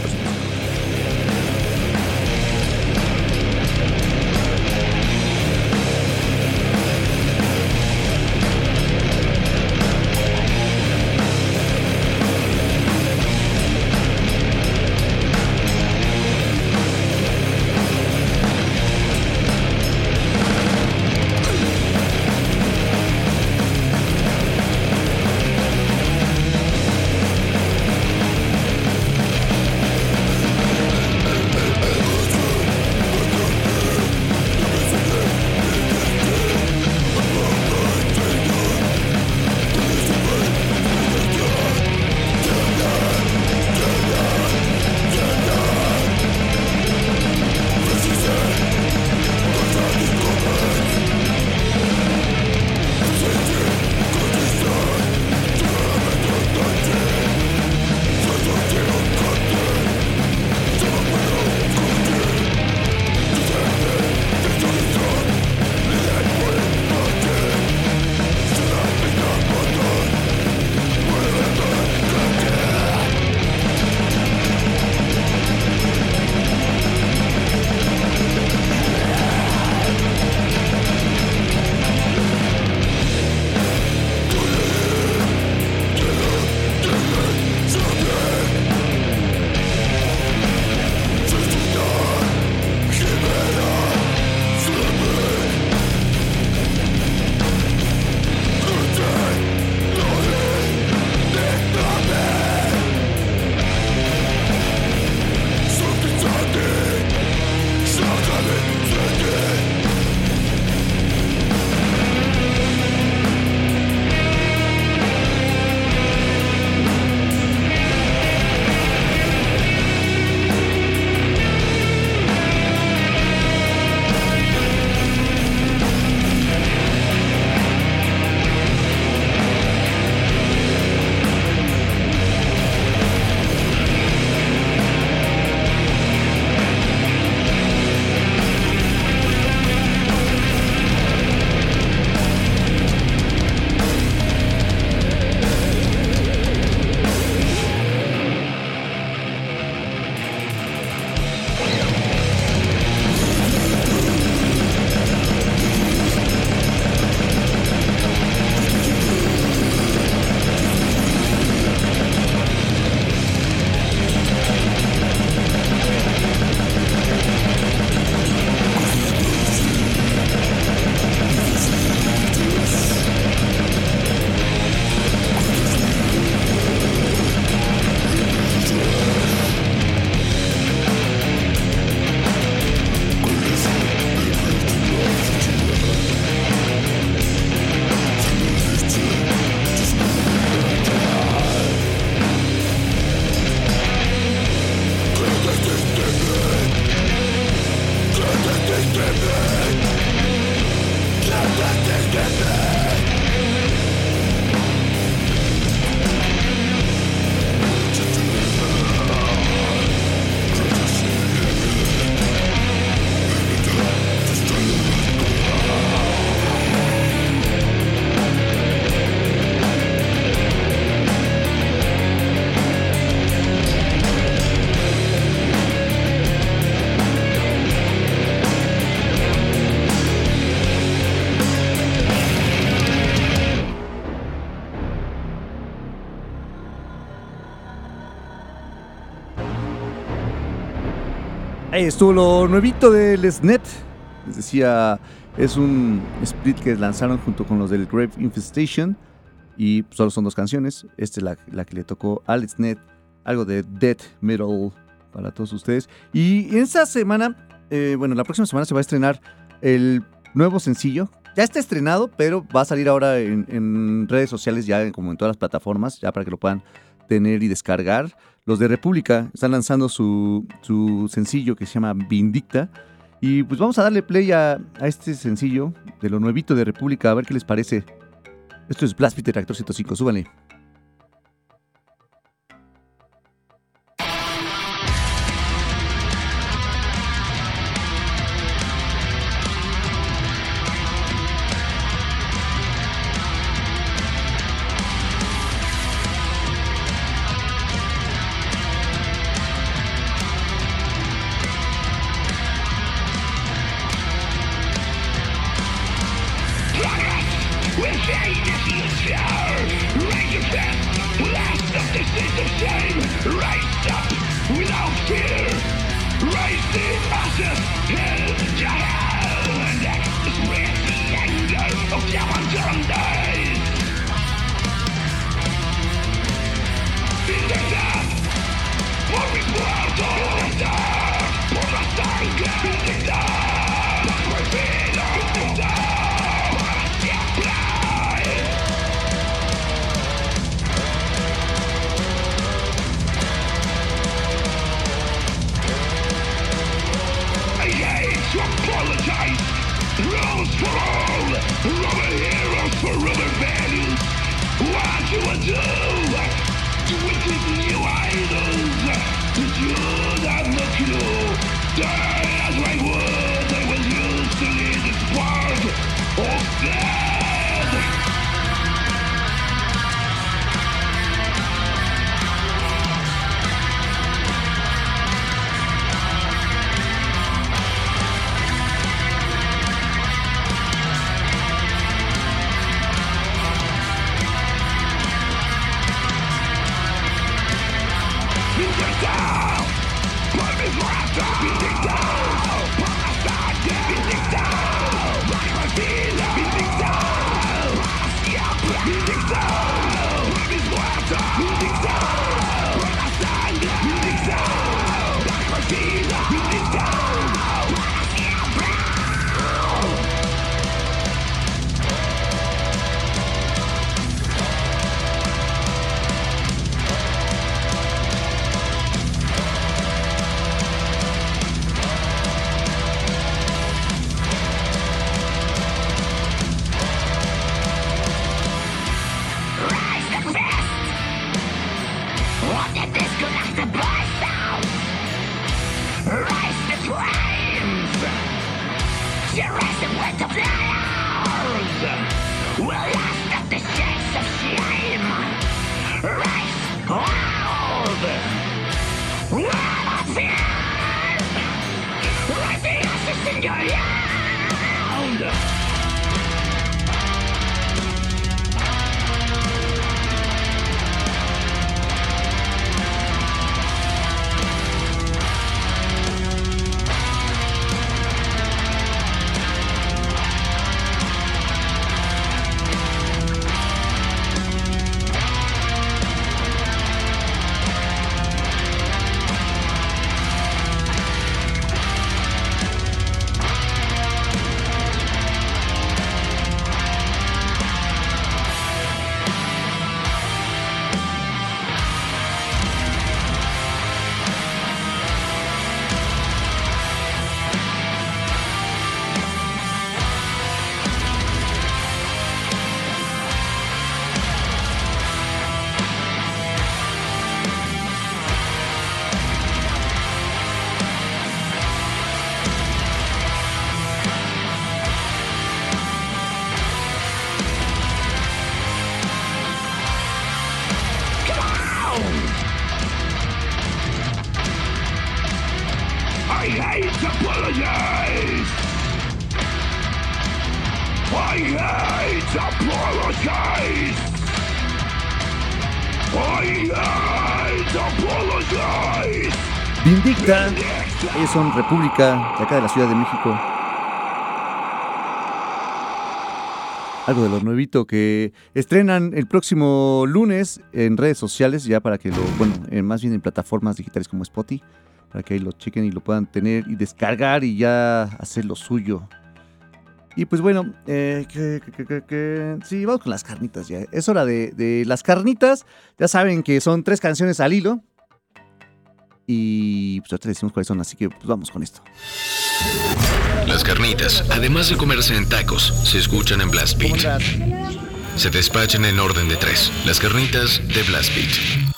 Estuvo lo nuevito del SNET. Les decía, es un split que lanzaron junto con los del Grave Infestation. Y solo son dos canciones. Esta es la, que le tocó al SNET. Algo de death metal para todos ustedes. Y esta semana, eh, bueno, la próxima semana se va a estrenar el nuevo sencillo. Ya está estrenado, pero va a salir ahora en, en redes sociales, ya como en todas las plataformas, ya para que lo puedan tener y descargar. Los de República están lanzando su, su sencillo que se llama Vindicta. Y pues vamos a darle play a, a este sencillo de lo nuevito de República, a ver qué les parece. Esto es Blast Beat de Reactor 105, súbanle. Vindicta, ellos son República, de acá de la Ciudad de México. Algo de lo nuevito que estrenan el próximo lunes en redes sociales, ya para que lo, bueno, más bien en plataformas digitales como Spotify, para que ahí lo chequen y lo puedan tener y descargar y ya hacer lo suyo. Y pues bueno, eh, que, sí, vamos con las carnitas ya. Es hora de, de, las carnitas. Ya saben que son tres canciones al hilo. Y pues ahorita decimos cuáles son, así que pues vamos con esto. Las carnitas, además de comerse en tacos, se escuchan en Blast Beat. Se despachan en orden de tres. Las carnitas de Blast Beat.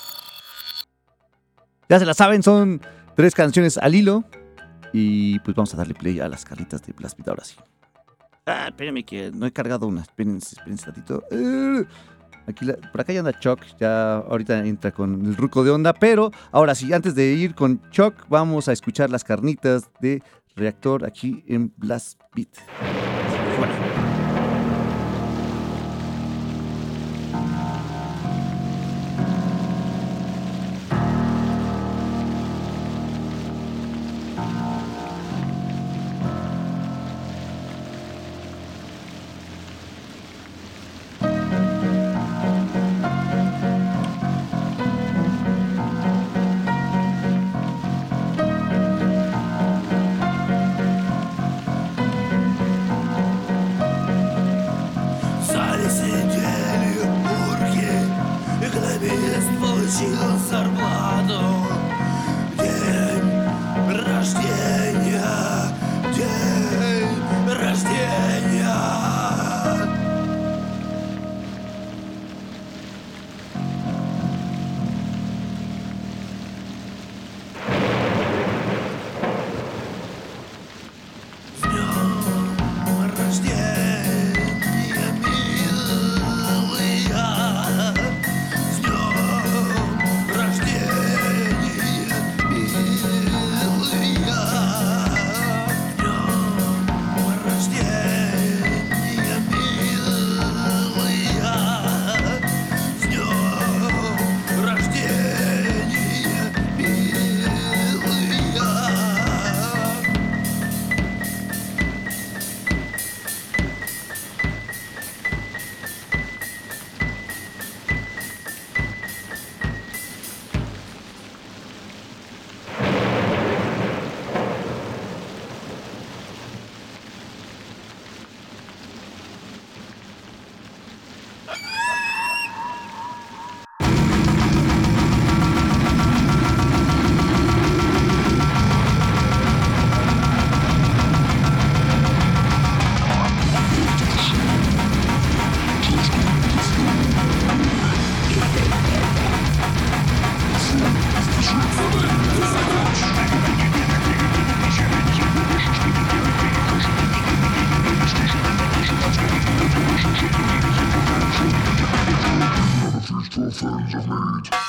Ya se las saben, son tres canciones al hilo. Y pues vamos a darle play a las carnitas de Blast Beat ahora sí. Ah, espérenme que no he cargado una. Espérense, espérense ratito. Uh, aquí por acá ya anda Chuck. Ya ahorita entra con el ruco de onda. Pero ahora sí, antes de ir con Chuck, vamos a escuchar las carnitas de Reactor aquí en Blast Beat. word.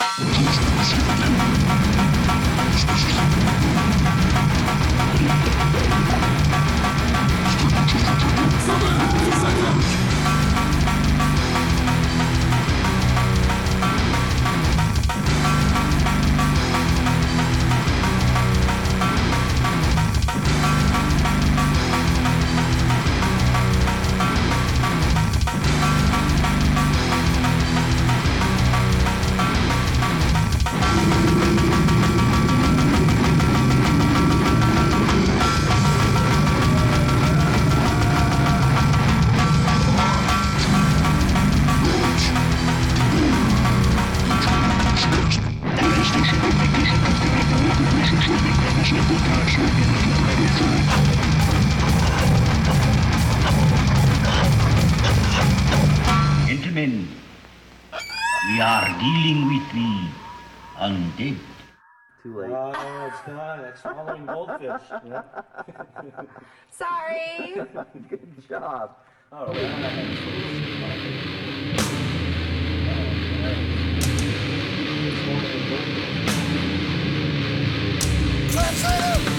Sorry. Good job. Oh, such a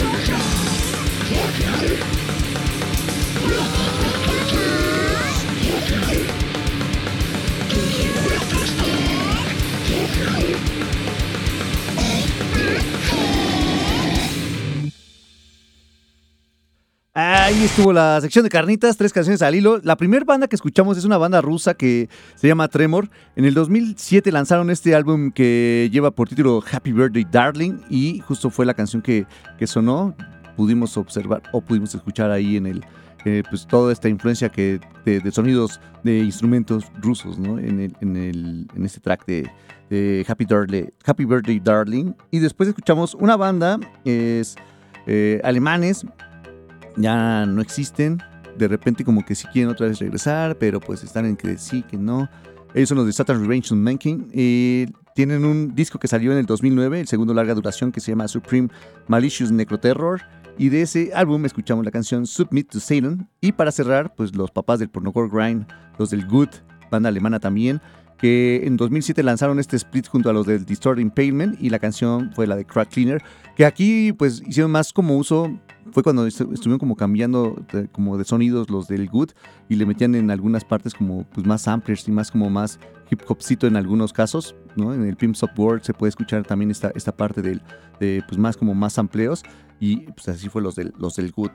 Yeah. Ahí estuvo la sección de carnitas, tres canciones al hilo. La primera banda que escuchamos es una banda rusa que se llama Tremor. En el 2007 lanzaron este álbum que lleva por título Happy Birthday Darling y justo fue la canción que, que sonó. Pudimos observar o pudimos escuchar ahí en el, eh, pues toda esta influencia que de, sonidos de instrumentos rusos, ¿no? En, el, en, el, en este track de, Happy, Happy Birthday Darling. Y después escuchamos una banda, es eh, alemanes, ya no existen. De repente como que sí quieren otra vez regresar, pero pues están en que sí, que no. Ellos son los de Saturn Revenge Manking. y tienen un disco que salió en el 2009, el segundo larga duración que se llama Supreme Malicious Necroterror. Y de ese álbum escuchamos la canción Submit to Satan. Y para cerrar, pues los papás del Pornocore Grind, los del Good, banda alemana también, que en 2007 lanzaron este split junto a los del Distorted Impalement y la canción fue la de Crack Cleaner, que aquí pues hicieron más como uso, fue cuando estuvieron como cambiando de, como de sonidos los del Good y le metían en algunas partes como pues más samplers y más como más hip hopcito en algunos casos, ¿no? En el Pimp Up World se puede escuchar también esta, esta parte del, de pues más como más sampleos y pues así fue los del, los del Good.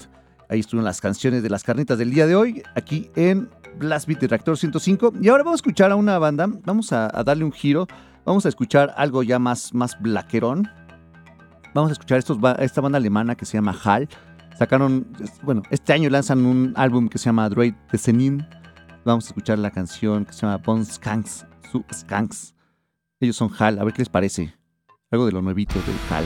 Ahí estuvieron las canciones de las carnitas del día de hoy, aquí en Blast Beat de Reactor 105. Y ahora vamos a escuchar a una banda, vamos a, darle un giro, vamos a escuchar algo ya más, más blaquerón. Vamos a escuchar esta banda alemana que se llama Hal. Sacaron, bueno, este año lanzan un álbum que se llama Droid de Zenin. Vamos a escuchar la canción que se llama Bon Skanks, su Skanks. Ellos son Hal, a ver qué les parece. Algo de lo nuevito del Hal.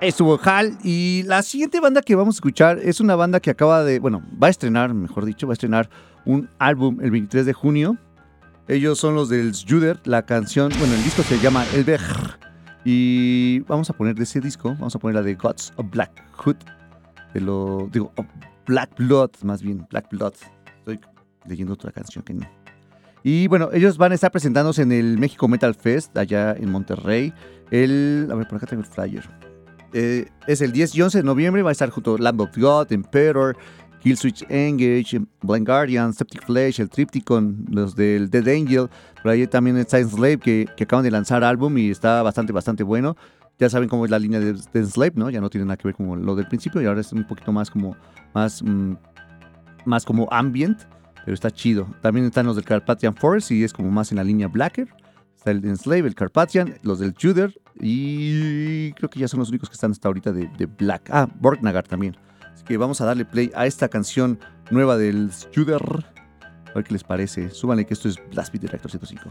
Estuvo Hal. Y la siguiente banda que vamos a escuchar es una banda que acaba de. Bueno, va a estrenar, mejor dicho, va a estrenar un álbum el 23 de junio. Ellos son los del Juder. La canción, bueno, el disco se llama El. Y vamos a poner de ese disco, vamos a poner la de Gods of Black Hood. De lo, digo, Black Blood, más bien, Black Blood. Estoy leyendo otra canción que no. Y bueno, ellos van a estar presentándose en el México Metal Fest, allá en Monterrey. El, a ver, por acá tengo el flyer. Eh, es el 10 y 11 de noviembre. Va a estar junto Lamb of God, Emperor, Killswitch Engage, Blind Guardian, Septic Flesh, el Tripticon, los del Dead Angel. Por ahí también está Enslave, que, que acaban de lanzar álbum y está bastante, bastante bueno. Ya saben cómo es la línea de, de Enslave, ¿no? Ya no tiene nada que ver con lo del principio y ahora es un poquito más como, más, mm, más como ambient, pero está chido. También están los del Carpathian Forest y es como más en la línea Blacker. Está el Enslave, el Carpathian, los del Juder y creo que ya son los únicos que están hasta ahorita de, de Black. Ah, Borgnagar también. Así que vamos a darle play a esta canción nueva del Juder. A ver qué les parece. Súbanle que esto es Blast Beat Director 105.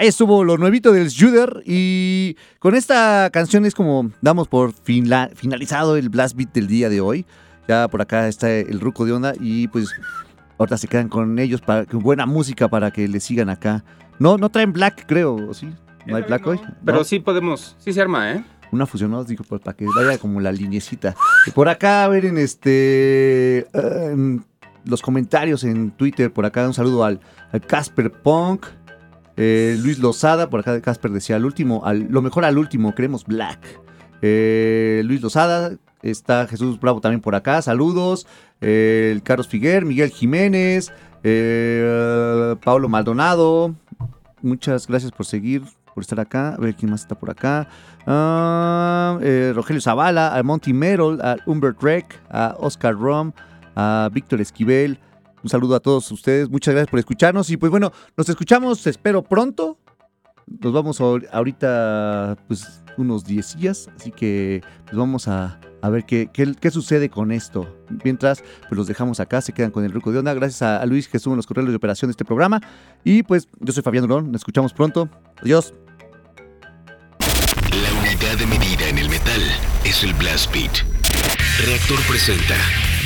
Ahí estuvo lo nuevito del Juder y con esta canción es como damos por finla- finalizado el Blast Beat del día de hoy. Ya por acá está el Ruco de Onda y pues ahorita se quedan con ellos para con buena música para que le sigan acá. No, no traen Black, creo, ¿o ¿sí? ¿No hay Black hoy? Pero ¿No? sí podemos, sí se arma, ¿eh? Una fusión, ¿no? Digo, para que vaya como la linecita. Y por acá, a ver en este. eh, en los comentarios en Twitter, por acá un saludo al al Casper Punk. Eh, Luis Lozada, por acá Casper decía, al último, al, lo mejor al último, queremos Black. Eh, Luis Lozada, está Jesús Bravo también por acá, saludos. Eh, Carlos Figuer, Miguel Jiménez, Pablo Maldonado, muchas gracias por seguir, por estar acá. A ver quién más está por acá. Ah, Rogelio Zavala, a Monty Merrill, a Humbert Reck, a Oscar Rom, a Víctor Esquivel. Un saludo a todos ustedes. Muchas gracias por escucharnos. Y pues bueno, nos escuchamos, espero pronto. Nos vamos ahor- ahorita, pues, unos 10 días. Así que, pues, vamos a, ver qué, qué, qué sucede con esto. Mientras, pues, los dejamos acá, se quedan con el Ruco de Onda. Gracias a, Luis que estuvo los correos de operación de este programa. Y pues, yo soy Fabián Durón. Nos escuchamos pronto. Adiós. La unidad de medida en el metal es el Blast Beat. Reactor presenta